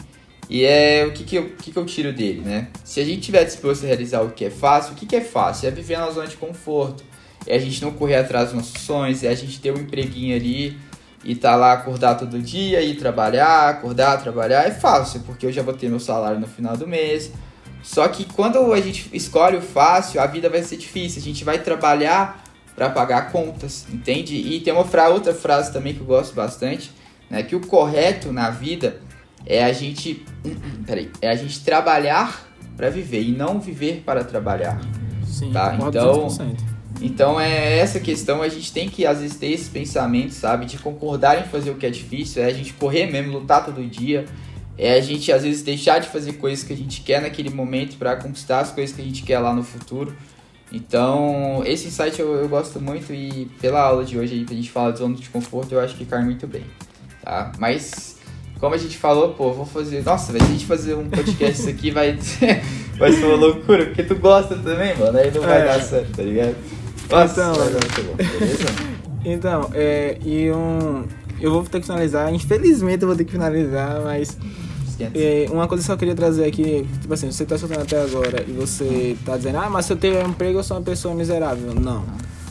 Speaker 2: E é o que, que, eu, que, que eu tiro dele, né? Se a gente estiver disposto a realizar o que é fácil, o que, que é fácil? É viver na zona de conforto. É a gente não correr atrás dos nossos sonhos, é a gente ter um empreguinho ali e tá lá acordar todo dia, ir trabalhar, acordar, trabalhar. É fácil, porque eu já vou ter meu salário no final do mês. Só que quando a gente escolhe o fácil, a vida vai ser difícil. A gente vai trabalhar para pagar contas, entende? E tem uma fra outra frase também que eu gosto bastante, né? Que o correto na vida é a gente, peraí, é a gente trabalhar para viver e não viver para trabalhar.
Speaker 1: Sim,
Speaker 2: Tá, então-
Speaker 1: 200%.
Speaker 2: Então é essa questão, a gente tem que às vezes ter esse pensamento, sabe, de concordar em fazer o que é difícil, é a gente correr mesmo, lutar todo dia, é a gente às vezes deixar de fazer coisas que a gente quer naquele momento para conquistar as coisas que a gente quer lá no futuro. Então, esse insight eu, eu gosto muito e pela aula de hoje aí, pra gente falar de zona de conforto, eu acho que cai muito bem, tá? Mas, como a gente falou, pô, vou fazer... Nossa, velho, se a gente fazer um podcast isso aqui, vai, vai ser uma loucura, porque tu gosta também, mano, aí não vai
Speaker 1: É.
Speaker 2: dar certo, tá ligado? Nossa,
Speaker 1: Então,
Speaker 2: vai dar muito bom, beleza?
Speaker 1: Então, é, e um. Eu vou ter que finalizar, infelizmente eu vou ter que finalizar, mas É, uma coisa que eu só queria trazer aqui, tipo assim, você tá escutando até agora e você tá dizendo, ah, mas se eu tenho um emprego eu sou uma pessoa miserável. Não.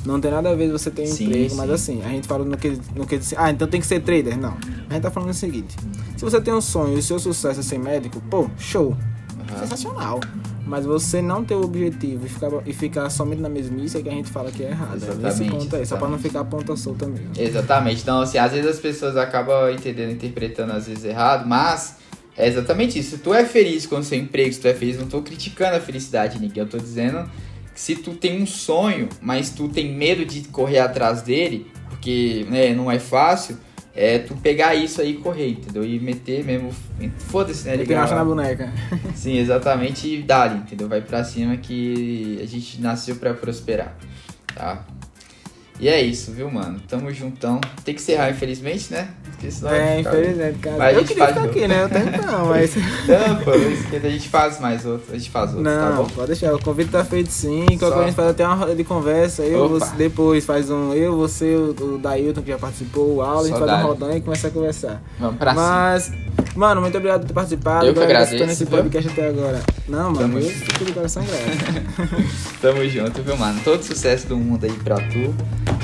Speaker 1: Não tem nada a ver você ter um
Speaker 2: Sim,
Speaker 1: emprego,
Speaker 2: sim.
Speaker 1: mas assim, a gente fala no que, no que ah, então tem que ser trader. Não. A gente tá falando o seguinte: se você tem um sonho e o seu sucesso é ser médico, pô, show. sensacional. Mas você não ter o objetivo e ficar, e ficar somente na mesmice é que a gente fala que é errado.
Speaker 2: Exatamente,
Speaker 1: Nesse ponto aí, só pra não
Speaker 2: exatamente.
Speaker 1: ficar ponta solta mesmo.
Speaker 2: Exatamente. Então, assim, às vezes as pessoas acabam entendendo, interpretando às vezes errado, mas é exatamente isso. Se tu é feliz com o seu emprego, se tu é feliz, não tô criticando a felicidade de ninguém, eu tô dizendo que se tu tem um sonho, mas tu tem medo de correr atrás dele, porque né, não é fácil, é tu pegar isso aí e correr, entendeu? E meter mesmo, foda-se, né? Ligar
Speaker 1: na boneca.
Speaker 2: Sim, exatamente, e dali, entendeu? Vai pra cima que a gente nasceu pra prosperar, tá? E é isso, viu, mano? Tamo juntão. Tem que encerrar, infelizmente, né? Porque senão
Speaker 1: É,
Speaker 2: ficar-
Speaker 1: infelizmente, cara.
Speaker 2: Mas a
Speaker 1: eu
Speaker 2: gente
Speaker 1: queria
Speaker 2: faz
Speaker 1: ficar
Speaker 2: de
Speaker 1: aqui, né? Eu tenho não, mas.
Speaker 2: Não, pô, a gente faz mais outro, a gente faz outro, tá
Speaker 1: Não,
Speaker 2: bom?
Speaker 1: pode deixar. O convite tá feito sim. Qualquer
Speaker 2: Só-
Speaker 1: a gente faz até uma roda de conversa. Eu,
Speaker 2: Opa.
Speaker 1: você, depois faz um. Eu, você, o, o Dailton que já participou, o Aula, a gente faz um rodão e começa a conversar.
Speaker 2: Vamos pra cima.
Speaker 1: Mas, mano, muito obrigado por ter participado.
Speaker 2: Eu que agradeço,
Speaker 1: escutando esse
Speaker 2: viu?
Speaker 1: podcast até agora. Não, mano,
Speaker 2: Tamo
Speaker 1: eu fico de coração grato.
Speaker 2: Tamo junto, viu, mano? Todo sucesso do mundo aí pra tu.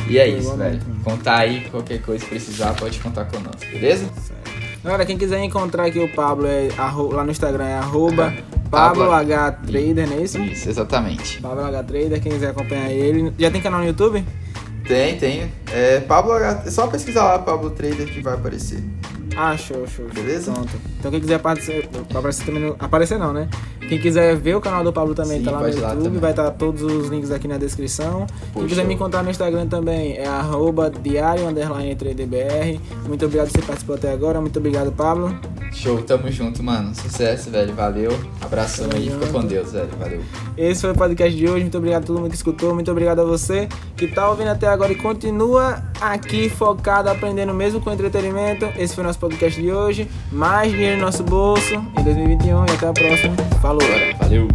Speaker 2: E é isso, velho. Contar aí, qualquer coisa que precisar, pode contar conosco, beleza?
Speaker 1: Galera, quem quiser encontrar aqui o Pablo é arro- lá no Instagram é arroba
Speaker 2: Pablo-
Speaker 1: PabloH Trader, não é isso?
Speaker 2: Isso, exatamente.
Speaker 1: Pablo H Trader, quem quiser acompanhar ele. Já tem canal no YouTube?
Speaker 2: Tem, tem. É, Pablo H... É só pesquisar lá Pablo Trader que vai aparecer.
Speaker 1: Ah, show, show.
Speaker 2: Beleza?
Speaker 1: Pronto. Então quem quiser aparecer, aparecer também no, aparecer não, né? Quem quiser ver o canal do Pablo também
Speaker 2: Sim,
Speaker 1: tá lá no
Speaker 2: lá
Speaker 1: YouTube,
Speaker 2: também.
Speaker 1: vai estar todos os links aqui na descrição.
Speaker 2: Pô,
Speaker 1: Quem quiser me encontrar no Instagram também é arroba diário underline 3dbr. Muito obrigado por você participou até agora. Muito obrigado, Pablo.
Speaker 2: Show, tamo junto, mano. Sucesso, velho. Valeu. Abração
Speaker 1: Tamo
Speaker 2: aí. Fica
Speaker 1: junto.
Speaker 2: com Deus, velho. Valeu.
Speaker 1: Esse foi o podcast de hoje. Muito obrigado a todo mundo que escutou. Muito obrigado a você que tá ouvindo até agora e continua aqui focado, aprendendo mesmo com entretenimento. Esse foi o nosso podcast de hoje. Mais dinheiro no nosso bolso em 2021 e até a próxima. Falou!
Speaker 2: Valeu.